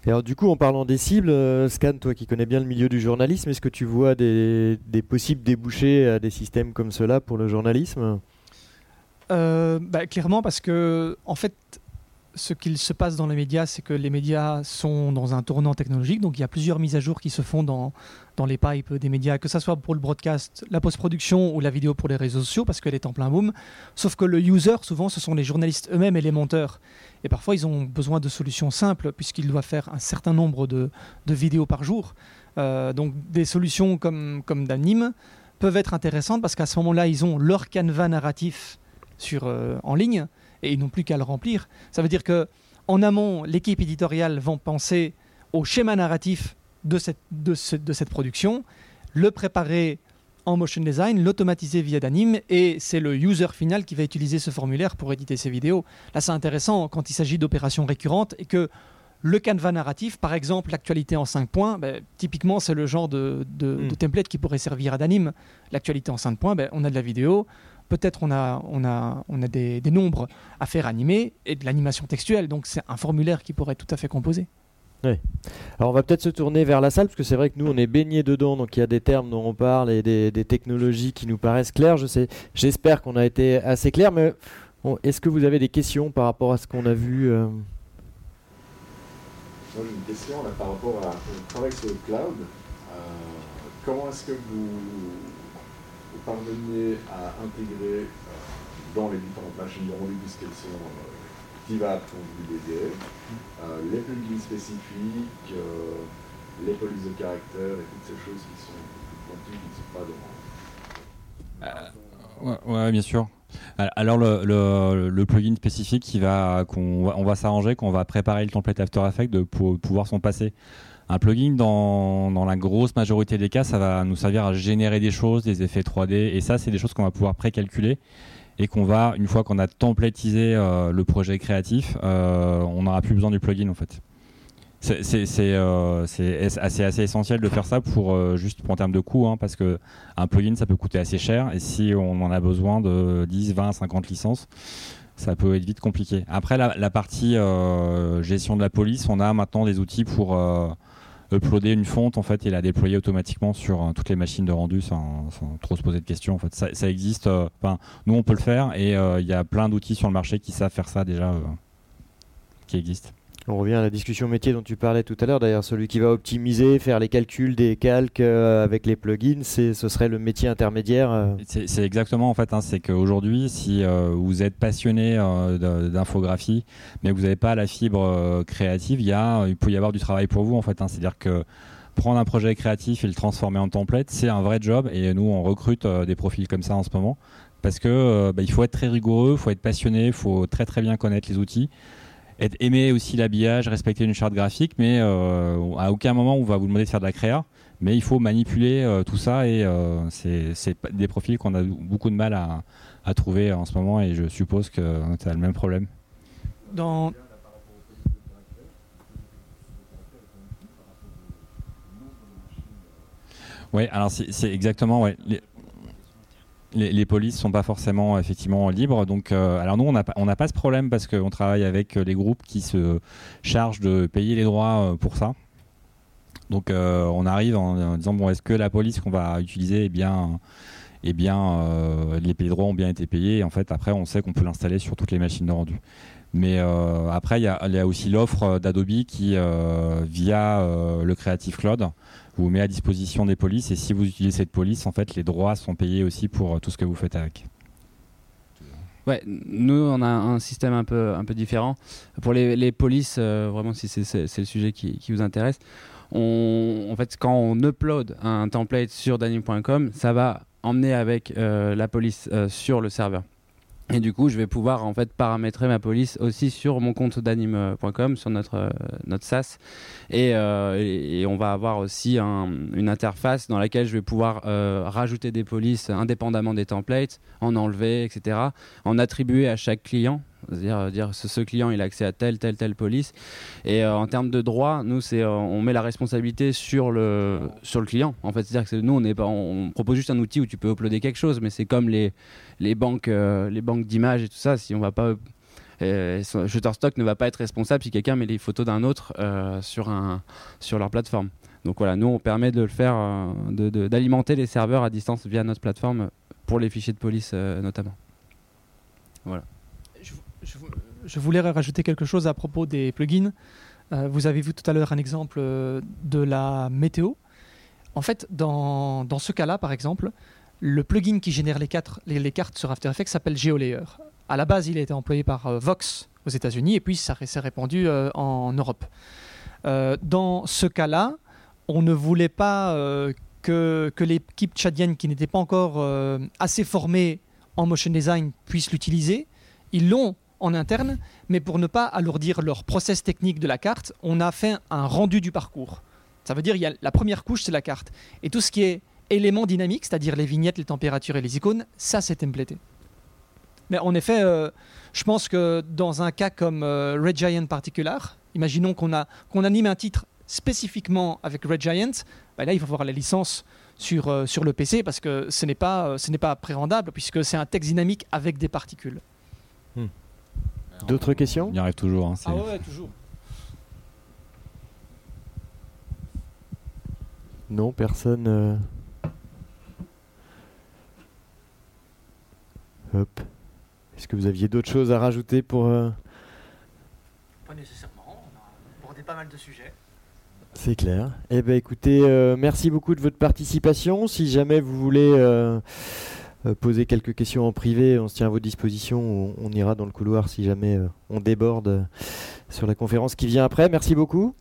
C'est, alors du coup, en parlant des cibles, Scan, toi qui connais bien le milieu du journalisme, est-ce que tu vois des, possibles débouchés à des systèmes comme cela pour le journalisme? Bah, Clairement, parce que en fait, ce qu'il se passe dans les médias, c'est que les médias sont dans un tournant technologique, donc il y a plusieurs mises à jour qui se font dans, dans les pipes des médias, que ce soit pour le broadcast, la post-production ou la vidéo pour les réseaux sociaux, parce qu'elle est en plein boom. Sauf que le user, souvent, ce sont les journalistes eux-mêmes et les monteurs. Et parfois, ils ont besoin de solutions simples, puisqu'ils doivent faire un certain nombre de, de vidéos par jour. Euh, donc des solutions comme, comme d'anime peuvent être intéressantes, parce qu'à ce moment-là, ils ont leur canevas narratif sur, euh, en ligne et ils n'ont plus qu'à le remplir. Ça veut dire que en amont, l'équipe éditoriale va penser au schéma narratif de cette, de, cette production, le préparer en motion design, l'automatiser via d'anime, et c'est le user final qui va utiliser ce formulaire pour éditer ses vidéos. Là, c'est intéressant quand il s'agit d'opérations récurrentes et que le canevas narratif, par exemple, l'actualité en 5 points, ben, typiquement, c'est le genre de, hmm. de, template qui pourrait servir à d'anime. L'actualité en 5 points, ben, on a de la vidéo, peut-être on a, on a, on a des, nombres à faire animer et de l'animation textuelle. Donc c'est un formulaire qui pourrait être tout à fait composé. Oui. Alors on va peut-être se tourner vers la salle parce que c'est vrai que nous on est baigné dedans, donc il y a des termes dont on parle et des, technologies qui nous paraissent claires. Je sais, j'espère qu'on a été assez clair, mais est-ce que vous avez des questions par rapport à ce qu'on a vu euh? Moi j'ai une question là, par rapport à, au travail sur le cloud. Euh, comment est-ce que vous, parvenez à intégrer euh, dans les différentes machines de rendu, puisqu'elles sont activables comme vous désirez, les plugins spécifiques, les polices de caractère et toutes ces choses qui sont pointues, qui ne sont pas dans... Ouais, bien sûr. Alors le, plugin spécifique qui va qu'on on va s'arranger, qu'on va préparer le template After Effects de, pour pouvoir s'en passer. Un plugin dans, la grosse majorité des cas, ça va nous servir à générer des choses, des effets 3D, et ça c'est des choses qu'on va pouvoir précalculer et qu'on va une fois qu'on a templatisé euh, le projet créatif, euh, on n'aura plus besoin du plugin en fait. Euh, c'est assez, assez, essentiel de faire ça pour euh, juste en termes de coût, hein, parce que un plugin ça peut coûter assez cher et si on en a besoin de 10, 20, 50 licences, ça peut être vite compliqué. Après la, partie euh, gestion de la police, on a maintenant des outils pour uploader une fonte en fait et la déployer automatiquement sur toutes les machines de rendu sans, trop se poser de questions. En fait, ça, existe. Enfin, nous on peut le faire et il y a plein d'outils sur le marché qui savent faire ça déjà, qui existent. On revient à la discussion métier dont tu parlais tout à l'heure. D'ailleurs, celui qui va optimiser, faire les calculs des calques euh, avec les plugins, ce serait le métier intermédiaire. Euh. C'est exactement en fait. Hein, c'est qu'aujourd'hui, si euh, vous êtes passionné d'infographie, mais que vous n'avez pas la fibre créative, il, y a, il peut y avoir du travail pour vous en fait. Hein. C'est-à-dire que prendre un projet créatif et le transformer en template, c'est un vrai job. Et nous, on recrute des profils comme ça en ce moment parce que bah, il faut être très rigoureux, il faut être passionné, il faut très très bien connaître les outils être, aimer aussi l'habillage, respecter une charte graphique, mais euh, à aucun moment on va vous demander de faire de la créa. Mais il faut manipuler euh, tout ça et euh, c'est des profils qu'on a beaucoup de mal à, à, trouver en ce moment et je suppose que tu as le même problème. Dans... Oui, alors c'est exactement. Ouais, les, les, polices sont pas forcément effectivement libres. Donc, euh, alors nous, on n'a pas ce problème parce qu'on travaille avec euh, les groupes qui se chargent de payer les droits euh, pour ça. Donc, on arrive en, disant bon, est-ce que la police qu'on va utiliser, eh bien, eh les, les droits ont bien été payés? En fait, après, on sait qu'on peut l'installer sur toutes les machines de rendu. Mais après, il y, a aussi l'offre d'Adobe qui, via le Creative Cloud, vous met à disposition des polices et si vous utilisez cette police, en fait, les droits sont payés aussi pour euh, tout ce que vous faites avec. Ouais, nous on a un système un peu, un peu différent. Pour les, les polices, euh, vraiment si c'est le sujet qui, qui, vous intéresse, on, en fait quand on upload un template sur danim.com, ça va emmener avec euh, la police sur le serveur. Et du coup, je vais pouvoir en fait paramétrer ma police aussi sur mon compte d'anime.com, sur notre, euh, SaaS. Euh, et, et, on va avoir aussi un, une interface dans laquelle je vais pouvoir euh, rajouter des polices indépendamment des templates, en enlever, etc. En attribuer à chaque client c'est-à-dire euh, dire ce, client il a accès à telle telle telle police. Et euh, en termes de droit nous c'est euh, on met la responsabilité sur le sur le client. En fait c'est-à-dire que nous on est on, propose juste un outil où tu peux uploader quelque chose mais c'est comme les les banques les banques d'images et tout ça. Si on va pas Shutterstock ne va pas être responsable si quelqu'un met les photos d'un autre sur un sur leur plateforme. Donc voilà nous on permet de le faire d'alimenter de, les serveurs à distance via notre plateforme pour les fichiers de police notamment. Voilà voulais rajouter quelque chose à propos des plugins. Euh, vous avez vu tout à l'heure un exemple euh, de la météo. En fait, dans, ce cas-là, par exemple, le plugin qui génère les cartes sur After Effects s'appelle GeoLayer. À la base, il a été employé par euh, Vox aux États-Unis et puis ça s'est répandu en Europe. dans ce cas-là, on ne voulait pas que, que l'équipe tchadienne qui n'était pas encore assez formée en motion design puisse l'utiliser. Ils l'ont en interne, mais pour ne pas alourdir leur process technique de la carte, on a fait un rendu du parcours. Ça veut dire il la première couche, c'est la carte. Et tout ce qui est éléments dynamiques, c'est-à-dire les vignettes, les températures et les icônes, ça c'est templaté. Mais en effet, euh, je pense que dans un cas comme euh, Red Giant Particular, imaginons qu'on anime un titre spécifiquement avec Red Giant, bah là il faut avoir la licence sur, euh, sur le PC parce que ce n'est pas, ce n'est pas pré-rendable puisque c'est un texte dynamique avec des particules. D'autres questions Il y arrive toujours. Hein, ah ouais, toujours. Non, personne. Euh. Hop. Est-ce que vous aviez d'autres choses à rajouter pour. Euh, Pas nécessairement. On a abordé pas mal de sujets. C'est clair. Eh ben écoutez, euh, merci beaucoup de votre participation. Si jamais vous voulez euh, euh, poser quelques questions en privé, on se tient à votre disposition. On, ira dans le couloir si jamais on déborde sur la conférence qui vient après. Merci beaucoup.